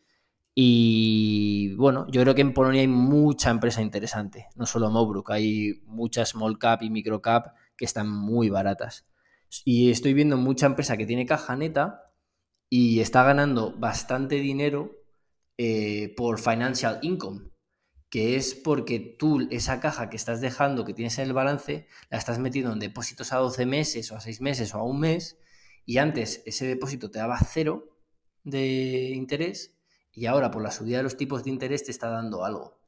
Y bueno, yo creo que en Polonia hay mucha empresa interesante, no solo Mobruk, hay muchas small cap y micro cap que están muy baratas. Y estoy viendo mucha empresa que tiene caja neta y está ganando bastante dinero eh, por financial income que es porque tú esa caja que estás dejando, que tienes en el balance, la estás metiendo en depósitos a 12 meses o a 6 meses o a un mes, y antes ese depósito te daba cero de interés, y ahora por la subida de los tipos de interés te está dando algo.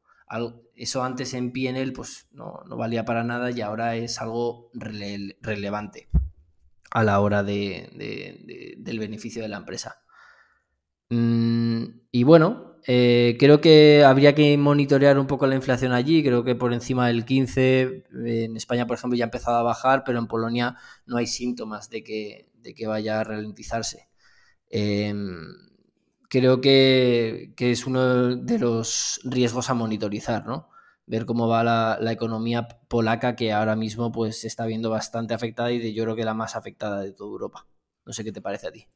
eso antes en PNL pues no, valía para nada y ahora es algo relevante a la hora de, del beneficio de la empresa. Mm, y bueno, eh, creo que habría que monitorear un poco la inflación allí. Creo que por encima del 15, en España, por ejemplo, ya ha empezado a bajar, pero en Polonia no hay síntomas de que, de que vaya a ralentizarse. Em, creo que, es uno de los riesgos a monitorizar, ¿no? Ver cómo va la, la, economía polaca, que ahora mismo pues, se está viendo bastante afectada y yo creo que la más afectada de toda Europa. No sé qué te parece a ti.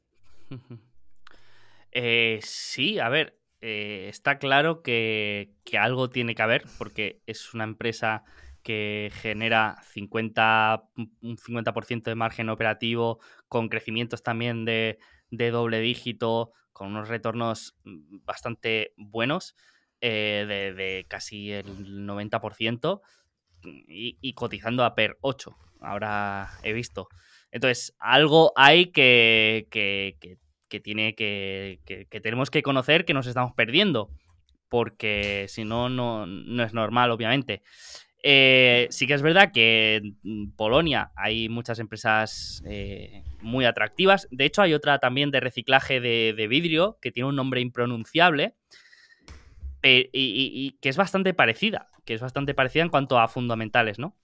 Eh, sí, a ver, eh, está claro que, algo tiene que haber, porque es una empresa que genera 50, un 50% de margen operativo, con crecimientos también de, doble dígito, con unos retornos bastante buenos, eh, de, casi el 90%, y, y, cotizando a PER 8, ahora he visto. Entonces, algo hay que, que que tiene que, que, tenemos que conocer que nos estamos perdiendo, porque si no, no, es normal, obviamente. Eh, sí que es verdad que en Polonia hay muchas empresas eh, muy atractivas. De hecho, hay otra también de reciclaje de, vidrio que tiene un nombre impronunciable y, que es bastante parecida, que es bastante parecida en cuanto a fundamentales, ¿no?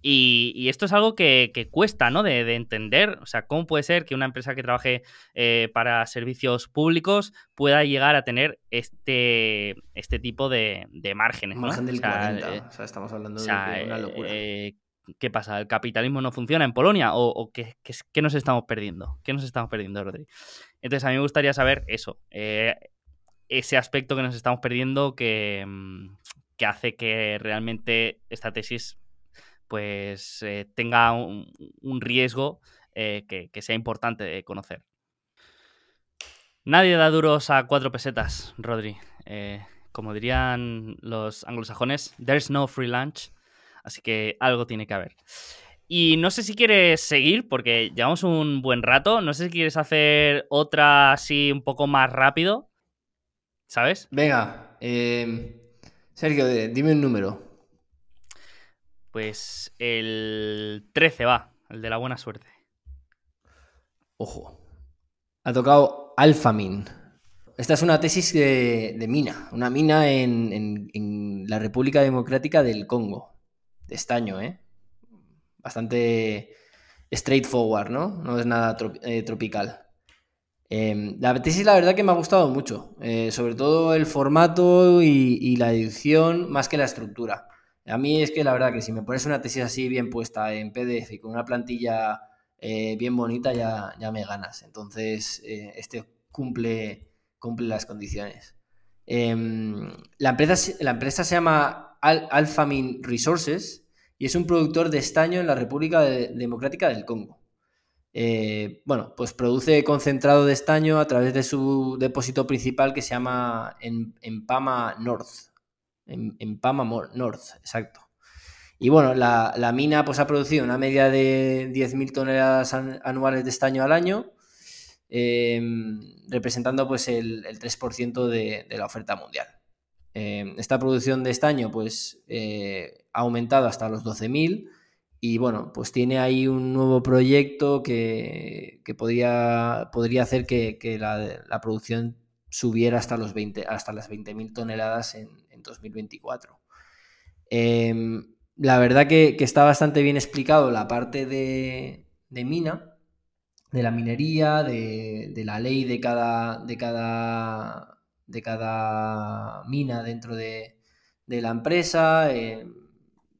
Y, esto es algo que, cuesta, ¿no? De, entender. O sea, ¿cómo puede ser que una empresa que trabaje eh, para servicios públicos pueda llegar a tener este, este tipo de, márgenes? Margen del o sea, eh, o sea, estamos hablando de una locura. Eh, ¿Qué pasa? ¿El capitalismo no funciona en Polonia? ¿O, qué, nos estamos perdiendo? ¿Qué nos estamos perdiendo, Rodri? Entonces, a mí me gustaría saber eso. ese aspecto que nos estamos perdiendo que, mm, que hace que realmente esta tesis pues eh, tenga un, riesgo eh, que, sea importante conocer. Nadie da duros a cuatro pesetas, Rodri. Eh, como dirían los anglosajones, there's no free lunch. Así que algo tiene que haber. Y no sé si quieres seguir, porque llevamos un buen rato. No sé si quieres hacer otra así un poco más rápido. ¿Sabes? Venga, eh, Sergio, dime un número. Pues el 13 va, el de la buena suerte. Ojo. Ha tocado Alphamin. Esta es una tesis de, mina, una mina en, la República Democrática del Congo, de estaño, ¿eh? Bastante straightforward, ¿no? No es nada eh, tropical. Em, la tesis, la verdad, que me ha gustado mucho, eh, sobre todo el formato y, la edición, más que la estructura. A mí es que la verdad que si me pones una tesis así bien puesta en PDF y con una plantilla eh, bien bonita, ya, ya, me ganas. Entonces, eh, este cumple, cumple las condiciones. Em, la, empresa, la empresa se llama Alphamin Resources y es un productor de estaño en la República Democrática del Congo. Eh, bueno, pues produce concentrado de estaño a través de su depósito principal que se llama Empama North. Empama North, exacto. Y bueno, la, mina pues, ha producido una media de 10.000 toneladas anuales de estaño al año, em, representando pues, el, 3% de, la oferta mundial. Em, esta producción de estaño pues, eh, ha aumentado hasta los 12.000 y bueno, pues tiene ahí un nuevo proyecto que, podría, podría hacer que, la, producción subiera hasta, los 20, hasta las 20.000 toneladas en, 2024. Em, la verdad que, está bastante bien explicado la parte de, mina, de la minería, de, la ley de cada, de cada, de cada mina dentro de, la empresa. Em,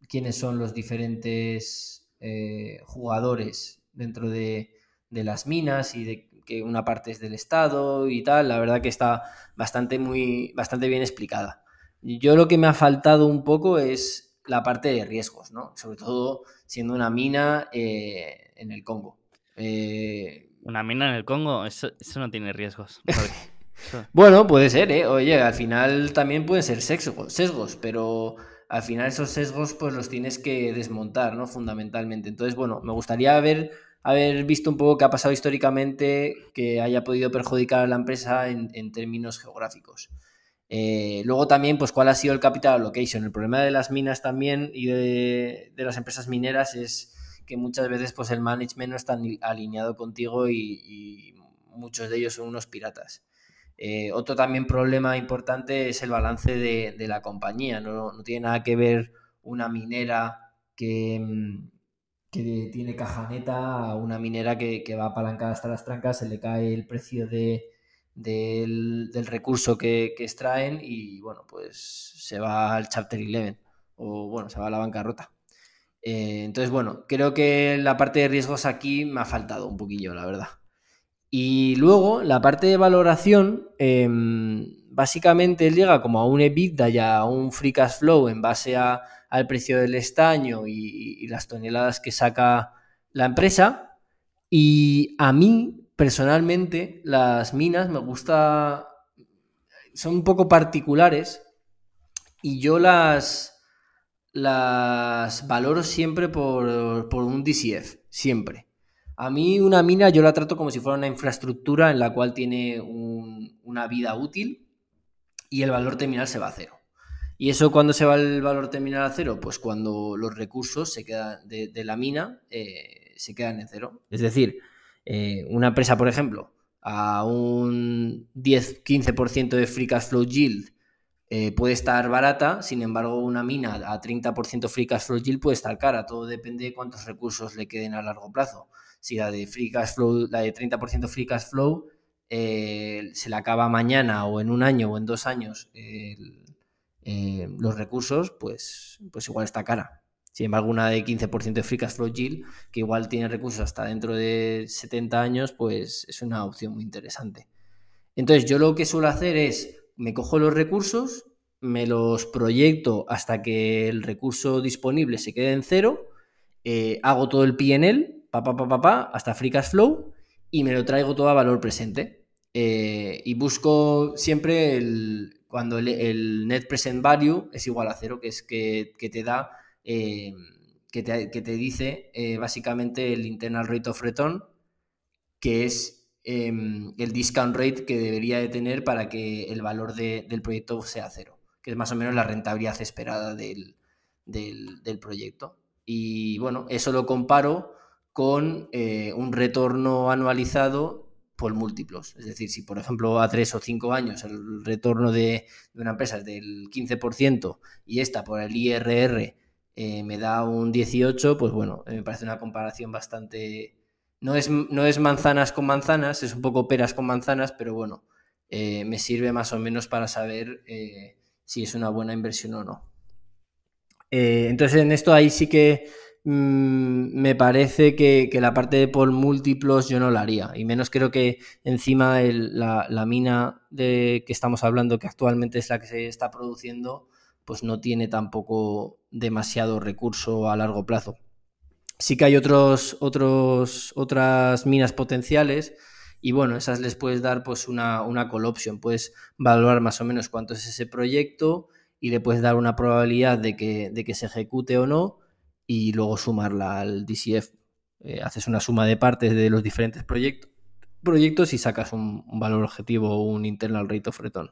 quiénes son los diferentes eh, jugadores dentro de, las minas y de que una parte es del Estado y tal. La verdad que está bastante, muy, bastante bien explicada. Yo lo que me ha faltado un poco es la parte de riesgos, ¿no? Sobre todo siendo una mina eh, en el Congo. Eh, una mina en el Congo, eso, no tiene riesgos. bueno, puede ser, ¿eh? Oye, al final también pueden ser sesgos pero al final esos sesgos pues los tienes que desmontar, ¿no? Fundamentalmente. Entonces, bueno, me gustaría haber, haber visto un poco qué ha pasado históricamente que haya podido perjudicar a la empresa en, términos geográficos. Eh, luego también, pues, cuál ha sido el capital allocation. El problema de las minas también y de, las empresas mineras es que muchas veces, pues, el management no está alineado contigo y, muchos de ellos son unos piratas. Eh, otro también problema importante es el balance de, la compañía. No, tiene nada que ver una minera que, mm, que tiene caja neta a una minera que, va apalancada hasta las trancas, se le cae el precio del, recurso que, extraen y bueno, pues se va al Chapter 11 o bueno, se va a la bancarrota. Eh, entonces, bueno, creo que la parte de riesgos aquí me ha faltado un poquillo, la verdad. Y luego la parte de valoración, em, básicamente llega como a un EBITDA y a un free cash flow en base al precio del estaño y, las toneladas que saca la empresa. Y a mí, personalmente, las minas me gusta, son un poco particulares y yo las, las valoro siempre por, por un DCF, siempre. A mí una mina yo la trato como si fuera una infraestructura en la cual tiene una vida útil y el valor terminal se va a cero. ¿Y eso cuándo se va el valor terminal a cero? Pues cuando los recursos se quedan de, la mina eh, se quedan en cero. Es decir, eh, una empresa, por ejemplo, a un 10-15% de free cash flow yield eh, puede estar barata, sin embargo una mina a 30% free cash flow yield puede estar cara. Todo depende de cuántos recursos le queden a largo plazo si la de free cash flow, la de 30% free cash flow, eh, se le acaba mañana o en un año o en dos años los recursos, pues, pues igual está cara. Sin embargo, una de 15% de free cash flow yield, que igual tiene recursos hasta dentro de 70 años, pues es una opción muy interesante. Entonces, yo lo que suelo hacer es, me cojo los recursos, me los proyecto hasta que el recurso disponible se quede en cero, eh, hago todo el PNL pa, pa, pa, pa, hasta Free Cash Flow y me lo traigo todo a valor presente. Eh, y busco siempre el, cuando el, Net Present Value es igual a cero, que es que, te da, eh, que, te, dice eh, básicamente el Internal Rate of Return, que es em, el discount rate que debería de tener para que el valor del proyecto sea cero, que es más o menos la rentabilidad esperada del, del proyecto. Y bueno, eso lo comparo con eh, un retorno anualizado por múltiplos. Es decir, si por ejemplo a tres o cinco años el retorno de, una empresa es del 15% y esta por el IRR eh, me da un 18%, pues bueno, me parece una comparación bastante... No es, no es manzanas con manzanas, es un poco peras con manzanas, pero bueno, eh, me sirve más o menos para saber si es una buena inversión o no. entonces en esto ahí sí que Mm, me parece que, la parte de por múltiplos yo no la haría. Y menos creo que encima la, mina de que estamos hablando, que actualmente es la que se está produciendo, pues no tiene tampoco demasiado recurso a largo plazo. Sí que hay otros, otros, otras minas potenciales y bueno, esas les puedes dar pues una, una call option. Puedes valorar más o menos cuánto es ese proyecto y le puedes dar una probabilidad de que, de que se ejecute o no y luego sumarla al DCF. Eh, haces una suma de partes de los diferentes proyectos y sacas un, valor objetivo, un internal rate of return.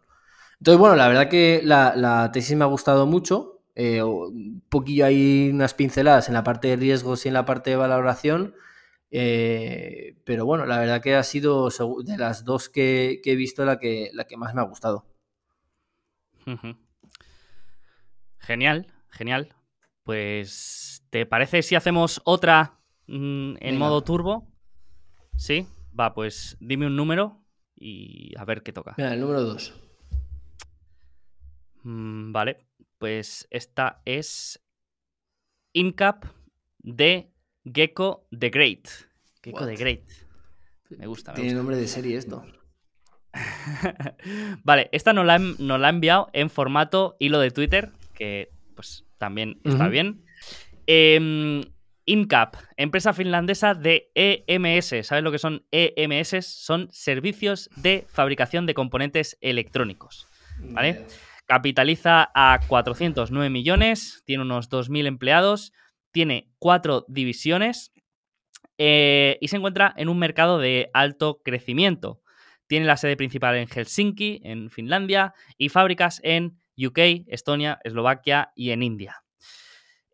Entonces, bueno, la verdad que la, tesis me ha gustado mucho. Eh, un poquillo hay unas pinceladas en la parte de riesgos y en la parte de valoración. Eh, pero bueno, la verdad que ha sido de las dos que, he visto la que, la que más me ha gustado. Genial, genial. Pues ¿Te parece si hacemos otra mm, en modo turbo? Sí, va, pues dime un número y a ver qué toca. Mira, el número 2. Mm, vale, pues esta es Incap de Gecko the Great. Gecko the Great. Me gusta. Tiene nombre de serie esto. vale, esta nos la, nos la, ha enviado en formato hilo de Twitter, que pues también está bien. Eh, Incap, empresa finlandesa de EMS. ¿Sabes lo que son EMS? Son servicios de fabricación de componentes electrónicos. ¿Vale? Capitaliza a 409 millones, tiene unos 2.000 empleados, tiene cuatro divisiones eh, y se encuentra en un mercado de alto crecimiento. Tiene la sede principal en Helsinki, en Finlandia, y fábricas en UK, Estonia, Eslovaquia y en India.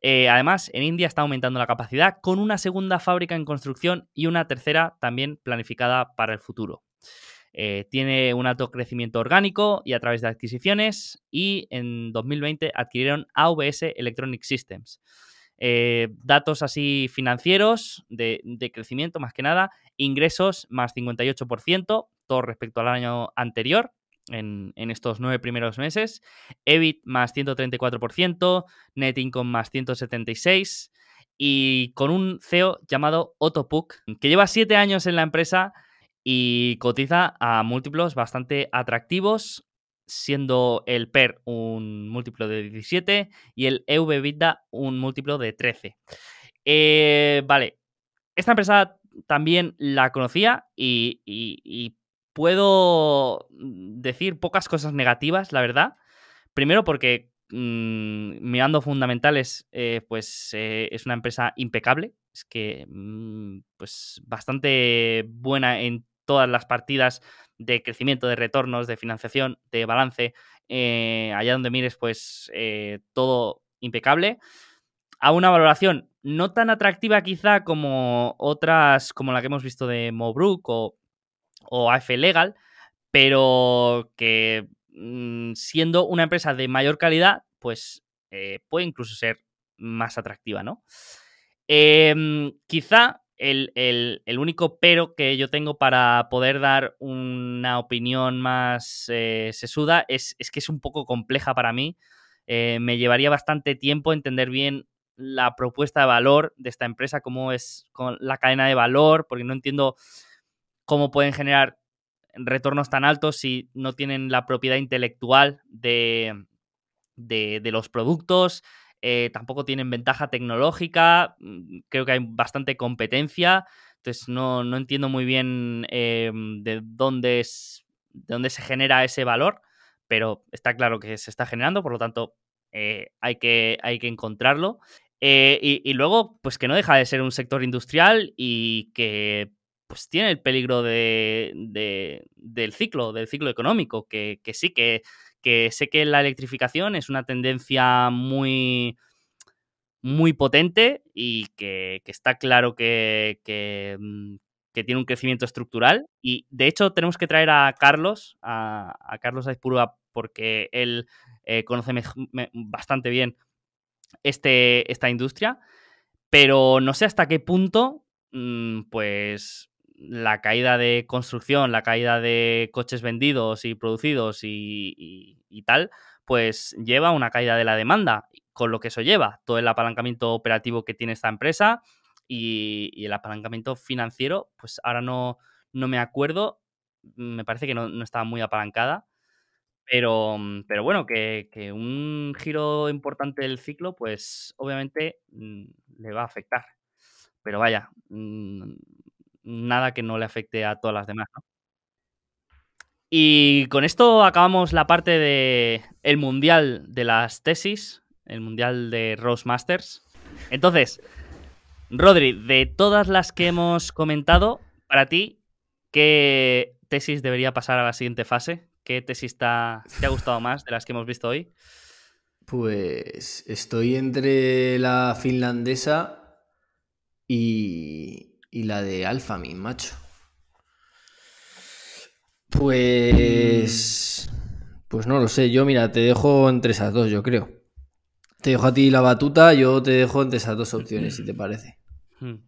Eh, además, en India está aumentando la capacidad con una segunda fábrica en construcción y una tercera también planificada para el futuro. Eh, tiene un alto crecimiento orgánico y a través de adquisiciones y en 2020 adquirieron AVS Electronic Systems. Eh, datos así financieros de, crecimiento más que nada, ingresos más 58%, todo respecto al año anterior, en, estos nueve primeros meses. EBIT más 134%, Net Income más 176% y con un CEO llamado Otto Puck, que lleva siete años en la empresa y cotiza a múltiplos bastante atractivos, siendo el PER un múltiplo de 17 y el EV-EBITDA un múltiplo de 13. Eh, vale, esta empresa también la conocía y, puedo decir pocas cosas negativas, la verdad. Primero porque mm, mirando fundamentales, eh, pues eh, es una empresa impecable. Es que mm, pues bastante buena en todas las partidas de crecimiento, de retornos, de financiación, de balance. Eh, allá donde mires, pues todo impecable. A una valoración no tan atractiva quizá como otras, como la que hemos visto de Mobrook o o AF Legal, pero que mm, siendo una empresa de mayor calidad, pues eh, puede incluso ser más atractiva, ¿no? Em, quizá el, único pero que yo tengo para poder dar una opinión más eh, sesuda es, que es un poco compleja para mí. Eh, me llevaría bastante tiempo entender bien la propuesta de valor de esta empresa, cómo es con la cadena de valor, porque no entiendo cómo pueden generar retornos tan altos si no tienen la propiedad intelectual de, los productos. Eh, tampoco tienen ventaja tecnológica, mm, creo que hay bastante competencia, entonces no, entiendo muy bien em, de, dónde es, de dónde se genera ese valor, pero está claro que se está generando, por lo tanto eh, hay, que, hay que encontrarlo. Eh, y, luego, pues que no deja de ser un sector industrial y que pues tiene el peligro de, del ciclo, del ciclo económico, que, sí, que, que, sé que la electrificación es una tendencia muy, muy potente y que, está claro que, mm, que, tiene un crecimiento estructural. Y de hecho tenemos que traer a Carlos, a, Carlos Aizpurúa, porque él eh, conoce bastante bien este, esta industria, pero no sé hasta qué punto, mm, pues la caída de construcción, la caída de coches vendidos y producidos y, tal, pues lleva a una caída de la demanda, con lo que eso lleva, todo el apalancamiento operativo que tiene esta empresa y, el apalancamiento financiero, pues ahora no, no me acuerdo, me parece que no, no estaba muy apalancada, pero, pero bueno, que, un giro importante del ciclo, pues obviamente mm, le va a afectar. Pero vaya, mm, nada que no le afecte a todas las demás, ¿no? Y con esto acabamos la parte de el mundial de las tesis, el mundial de Rose Masters. Entonces, Rodri, de todas las que hemos comentado, para ti, ¿qué tesis debería pasar a la siguiente fase? ¿Qué tesis te ha gustado más de las que hemos visto hoy? Pues estoy entre la finlandesa y, y la de Alphamin, macho. Pues. Pues no lo sé. Yo, mira, te dejo entre esas dos, yo creo. Te dejo a ti la batuta, yo te dejo entre esas dos opciones, si te parece. Hmm.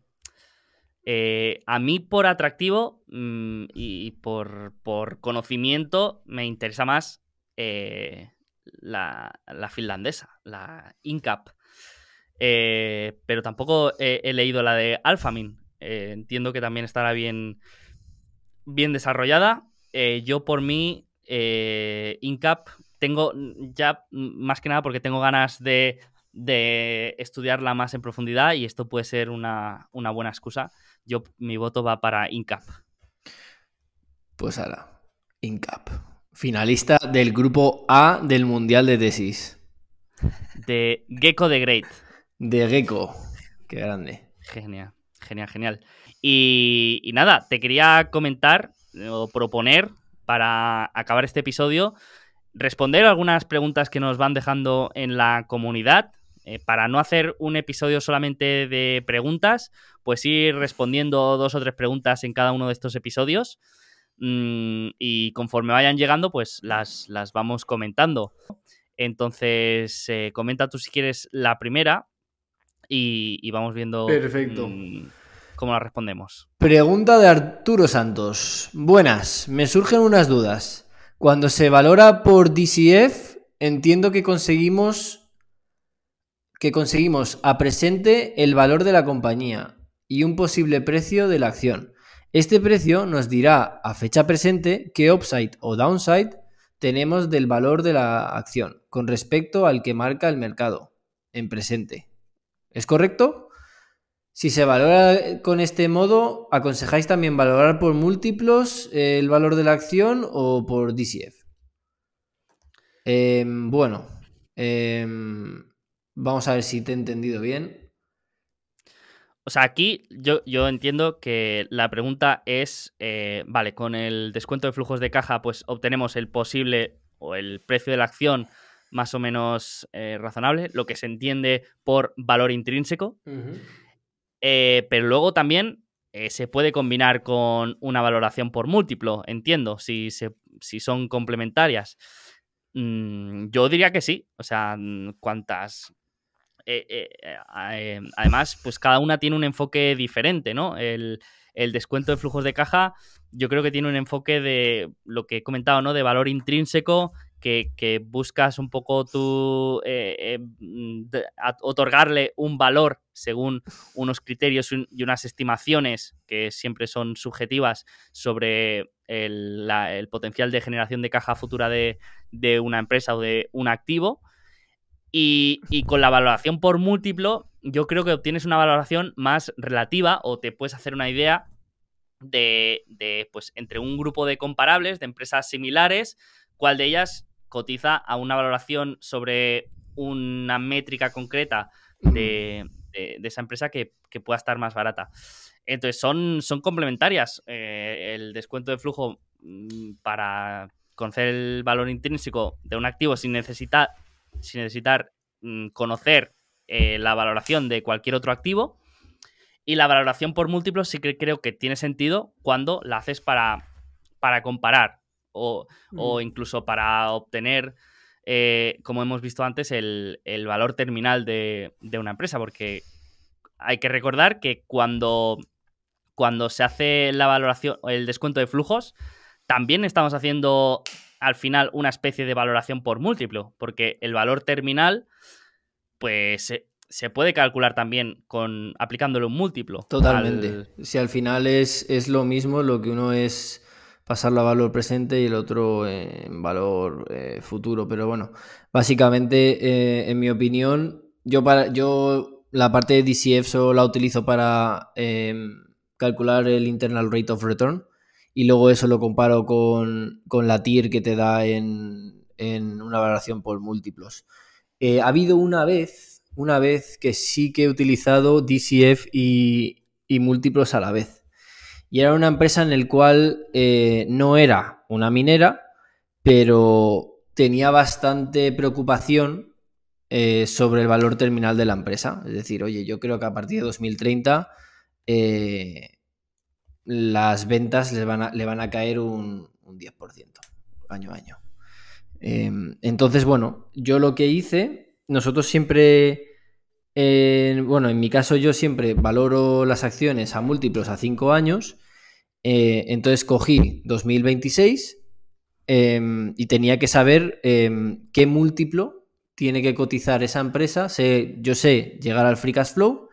Eh, a mí por atractivo mm, y por, conocimiento me interesa más eh, la, finlandesa, la INCAP. Eh, pero tampoco he, leído la de Alphamin. Entiendo que también estará bien, bien desarrollada. yo por mí, INCAP, tengo ya más que nada porque tengo ganas de, estudiarla más en profundidad y esto puede ser una, una buena excusa yo, mi voto va para INCAP. Pues ahora, INCAP. Finalista del grupo A del Mundial de Tesis. De Gecko de Great. De Gecko. Qué grande. Genial, genial, genial. Y, nada, te quería comentar o proponer para acabar este episodio responder algunas preguntas que nos van dejando en la comunidad eh, para no hacer un episodio solamente de preguntas, pues ir respondiendo dos o tres preguntas en cada uno de estos episodios. Mm, y conforme vayan llegando, pues las, las vamos comentando. Entonces, eh, comenta tú si quieres la primera y, vamos viendo Perfecto. Mm, cómo la respondemos. Pregunta de Arturo Santos. Buenas, me surgen unas dudas. Cuando se valora por DCF, entiendo que conseguimos que conseguimos a presente el valor de la compañía y un posible precio de la acción. Este precio nos dirá a fecha presente qué upside o downside tenemos del valor de la acción con respecto al que marca el mercado en presente. ¿Es correcto? Si se valora con este modo, ¿aconsejáis también valorar por múltiplos el valor de la acción o por DCF? Em, bueno, em, Vamos a ver si te he entendido bien. O sea, aquí yo, yo entiendo que la pregunta es, eh, vale, con el descuento de flujos de caja, pues obtenemos el posible o el precio de la acción más o menos eh, razonable, lo que se entiende por valor intrínseco. Eh, pero luego también se puede combinar con una valoración por múltiplo, entiendo, si, si son complementarias. Mm, yo diría que sí. O sea, cuantas eh, eh, eh, además, pues cada una tiene un enfoque diferente, ¿no? El, descuento de flujos de caja, yo creo que tiene un enfoque de lo que he comentado, ¿no? De valor intrínseco, que, buscas un poco tú mm, otorgarle un valor según unos criterios y unas estimaciones que siempre son subjetivas sobre el, potencial de generación de caja futura de, de una empresa o de un activo. Y, con la valoración por múltiplo, yo creo que obtienes una valoración más relativa o te puedes hacer una idea de, de, pues, entre un grupo de comparables, de empresas similares, cuál de ellas cotiza a una valoración sobre una métrica concreta de, esa empresa que, pueda estar más barata. Entonces, son, son complementarias. Eh, el descuento de flujo mm, para conocer el valor intrínseco de un activo sin necesitar, sin necesitar mm, conocer eh, la valoración de cualquier otro activo. Y la valoración por múltiplos sí que creo que tiene sentido cuando la haces para, para comparar o, o incluso para obtener eh, como hemos visto antes, el, valor terminal de, una empresa, porque hay que recordar que cuando, cuando se hace la valoración, el descuento de flujos, también estamos haciendo al final una especie de valoración por múltiplo, porque el valor terminal, pues se, puede calcular también con aplicándole un múltiplo. Totalmente. Si al final es, es lo mismo, lo que uno es pasarlo a valor presente y el otro en valor eh, futuro. Pero bueno, básicamente, eh, en mi opinión, yo, para, yo la parte de DCF solo la utilizo para em, calcular el internal rate of return y luego eso lo comparo con, la TIR que te da en, una valoración por múltiplos. Eh, ha habido una vez, una vez que sí que he utilizado DCF y, y múltiplos a la vez y era una empresa en la cual eh, no era una minera, pero tenía bastante preocupación eh, sobre el valor terminal de la empresa. Es decir, oye, yo creo que a partir de 2030 eh, las ventas les van a, le van a caer un, 10% año a año. Em, entonces, bueno, yo lo que hice, nosotros siempre bueno, en mi caso yo siempre valoro las acciones a múltiplos a 5 años eh, entonces cogí 2026 em, y tenía que saber em, qué múltiplo tiene que cotizar esa empresa. Sé, yo sé llegar al free cash flow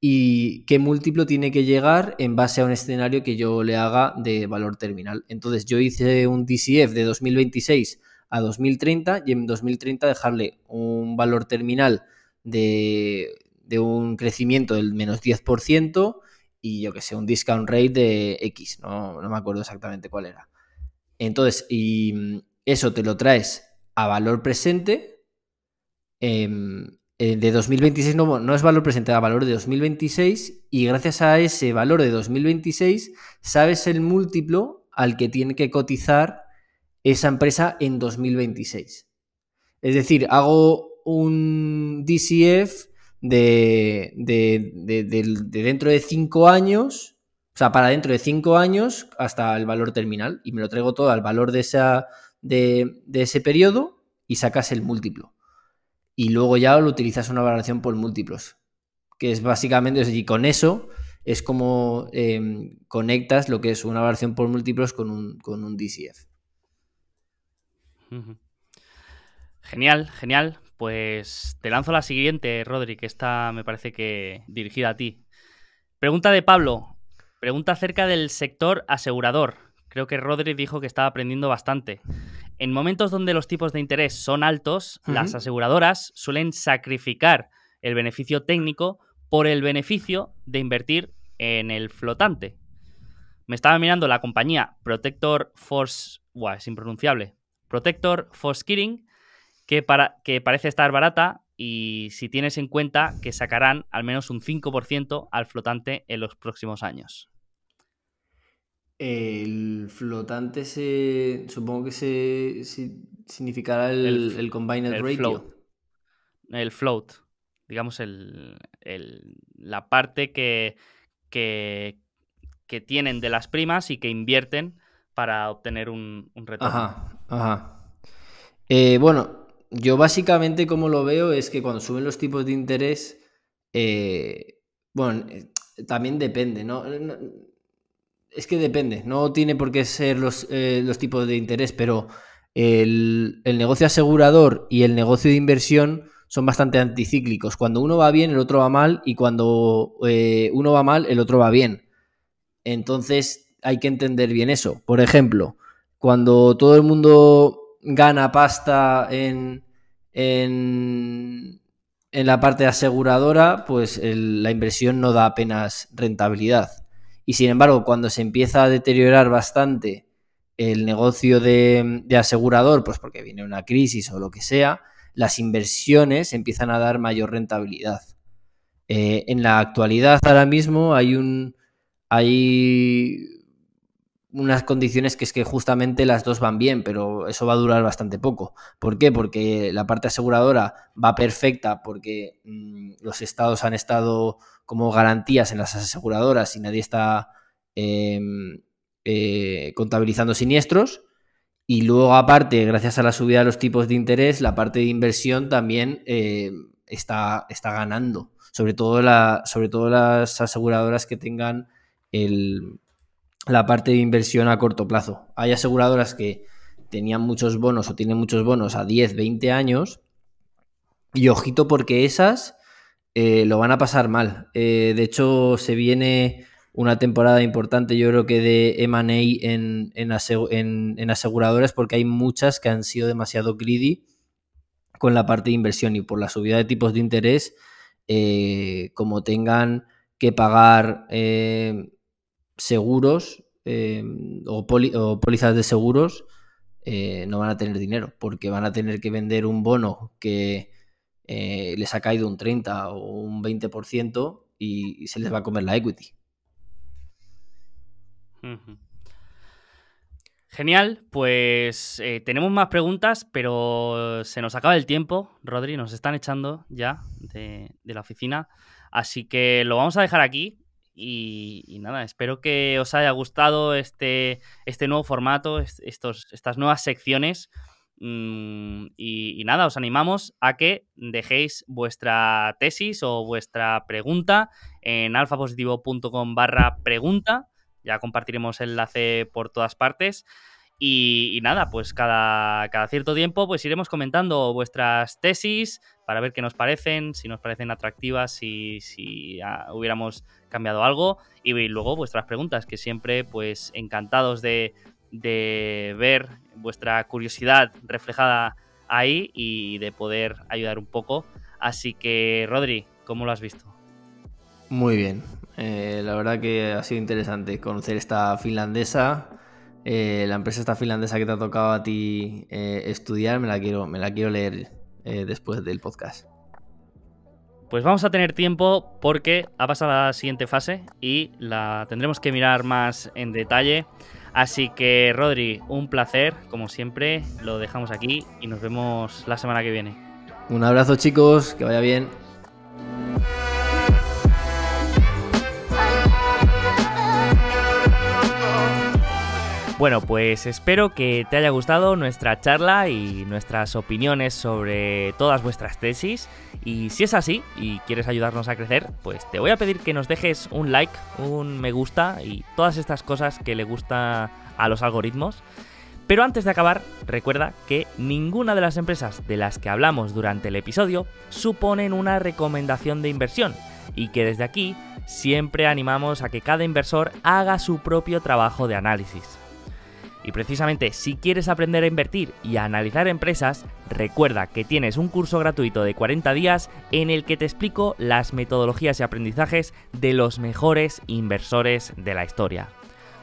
y qué múltiplo tiene que llegar en base a un escenario que yo le haga de valor terminal. Entonces yo hice un DCF de 2026 a 2030 y en 2030 dejarle un valor terminal de, de un crecimiento del menos 10% y yo que sé, un discount rate de X, no, me acuerdo exactamente cuál era. Entonces, y mm, eso te lo traes a valor presente. Em, eh, de 2026 no, no es valor presente, a valor de 2026 y gracias a ese valor de 2026 sabes el múltiplo al que tiene que cotizar esa empresa en 2026. Es decir, hago un DCF de, de, dentro de cinco años, o sea, para dentro de cinco años hasta el valor terminal y me lo traigo todo al valor de, esa, de, ese periodo y sacas el múltiplo. Y luego ya lo utilizas una valoración por múltiplos, que es básicamente, y con eso es como em, conectas lo que es una valoración por múltiplos con un, con un DCF. Genial, genial. Pues te lanzo la siguiente, Rodri, que esta me parece que dirigida a ti. Pregunta de Pablo. Pregunta acerca del sector asegurador. Creo que Rodri dijo que estaba aprendiendo bastante. En momentos donde los tipos de interés son altos, las aseguradoras suelen sacrificar el beneficio técnico por el beneficio de invertir en el flotante. Me estaba mirando la compañía Protector Force. Buah, es impronunciable. Protector Force Kidding que, para, que parece estar barata y si tienes en cuenta que sacarán al menos un 5% al flotante en los próximos años. El flotante se. Supongo que se, significará el, el, combined ratio. Float. El float. Digamos, el, la parte que, que, que, tienen de las primas y que invierten para obtener un, retorno. Ajá, ajá. Eh, bueno, yo básicamente como lo veo es que cuando suben los tipos de interés, eh, bueno, eh, también depende, ¿no? Es que depende, no tiene por qué ser los, eh, tipos de interés, pero el, negocio asegurador y el negocio de inversión son bastante anticíclicos. Cuando uno va bien, el otro va mal, y cuando uno va mal, el otro va bien. Entonces hay que entender bien eso. Por ejemplo, cuando todo el mundo gana pasta en, en, la parte aseguradora, pues la inversión no da apenas rentabilidad. Y sin embargo, cuando se empieza a deteriorar bastante el negocio de, asegurador, pues porque viene una crisis o lo que sea, las inversiones empiezan a dar mayor rentabilidad. Eh, en la actualidad, ahora mismo, hay un. hay unas condiciones que es que justamente las dos van bien, pero eso va a durar bastante poco. ¿Por qué? Porque la parte aseguradora va perfecta porque mm, los estados han estado como garantías en las aseguradoras y nadie está em, eh, contabilizando siniestros. Y luego, aparte, gracias a la subida de los tipos de interés, la parte de inversión también eh, está, está ganando. Sobre todo, sobre todo las aseguradoras que tengan el, la parte de inversión a corto plazo. Hay aseguradoras que tenían muchos bonos o tienen muchos bonos a 10, 20 años. Y ojito porque esas eh, lo van a pasar mal. de hecho, se viene una temporada importante, yo creo que de MA en, en, aseguradoras, porque hay muchas que han sido demasiado greedy con la parte de inversión y por la subida de tipos de interés, eh, como tengan que pagar eh, seguros eh, o, pólizas de seguros, no van a tener dinero, porque van a tener que vender un bono que les ha caído un 30 o un 20% y se les va a comer la equity. Genial, pues eh, tenemos más preguntas, pero se nos acaba el tiempo, Rodri, nos están echando ya de, la oficina, así que lo vamos a dejar aquí y, nada, espero que os haya gustado este, este nuevo formato, estos, estas nuevas secciones. Mm, y, y, nada, os animamos a que dejéis vuestra tesis o vuestra pregunta en alfapositivo.com barra pregunta ya compartiremos el enlace por todas partes. Y, nada, pues cada, cada, cierto tiempo pues iremos comentando vuestras tesis para ver qué nos parecen, si nos parecen atractivas, si, si hubiéramos cambiado algo. Y, luego vuestras preguntas, que siempre pues encantados de, de ver vuestra curiosidad reflejada ahí y de poder ayudar un poco. Así que, Rodri, ¿cómo lo has visto? Muy bien, eh, la verdad que ha sido interesante conocer esta finlandesa. Eh, la empresa esta finlandesa que te ha tocado a ti eh, estudiar, me la quiero, me la quiero leer después del podcast. Pues vamos a tener tiempo porque ha pasado la siguiente fase y la tendremos que mirar más en detalle. Así que, Rodri, un placer, como siempre. Lo dejamos aquí y nos vemos la semana que viene. Un abrazo, chicos, que vaya bien. Bueno, pues espero que te haya gustado nuestra charla y nuestras opiniones sobre todas vuestras tesis. Y si es así y quieres ayudarnos a crecer, pues te voy a pedir que nos dejes un like, un me gusta y todas estas cosas que le gusta a los algoritmos. Pero antes de acabar, recuerda que ninguna de las empresas de las que hablamos durante el episodio suponen una recomendación de inversión y que desde aquí siempre animamos a que cada inversor haga su propio trabajo de análisis. Y precisamente si quieres aprender a invertir y a analizar empresas, recuerda que tienes un curso gratuito de 40 días en el que te explico las metodologías y aprendizajes de los mejores inversores de la historia.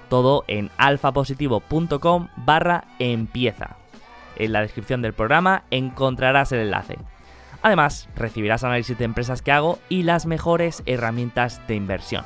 Todo en alfapositivo.com barra empieza. En la descripción del programa encontrarás el enlace. Además, recibirás análisis de empresas que hago y las mejores herramientas de inversión.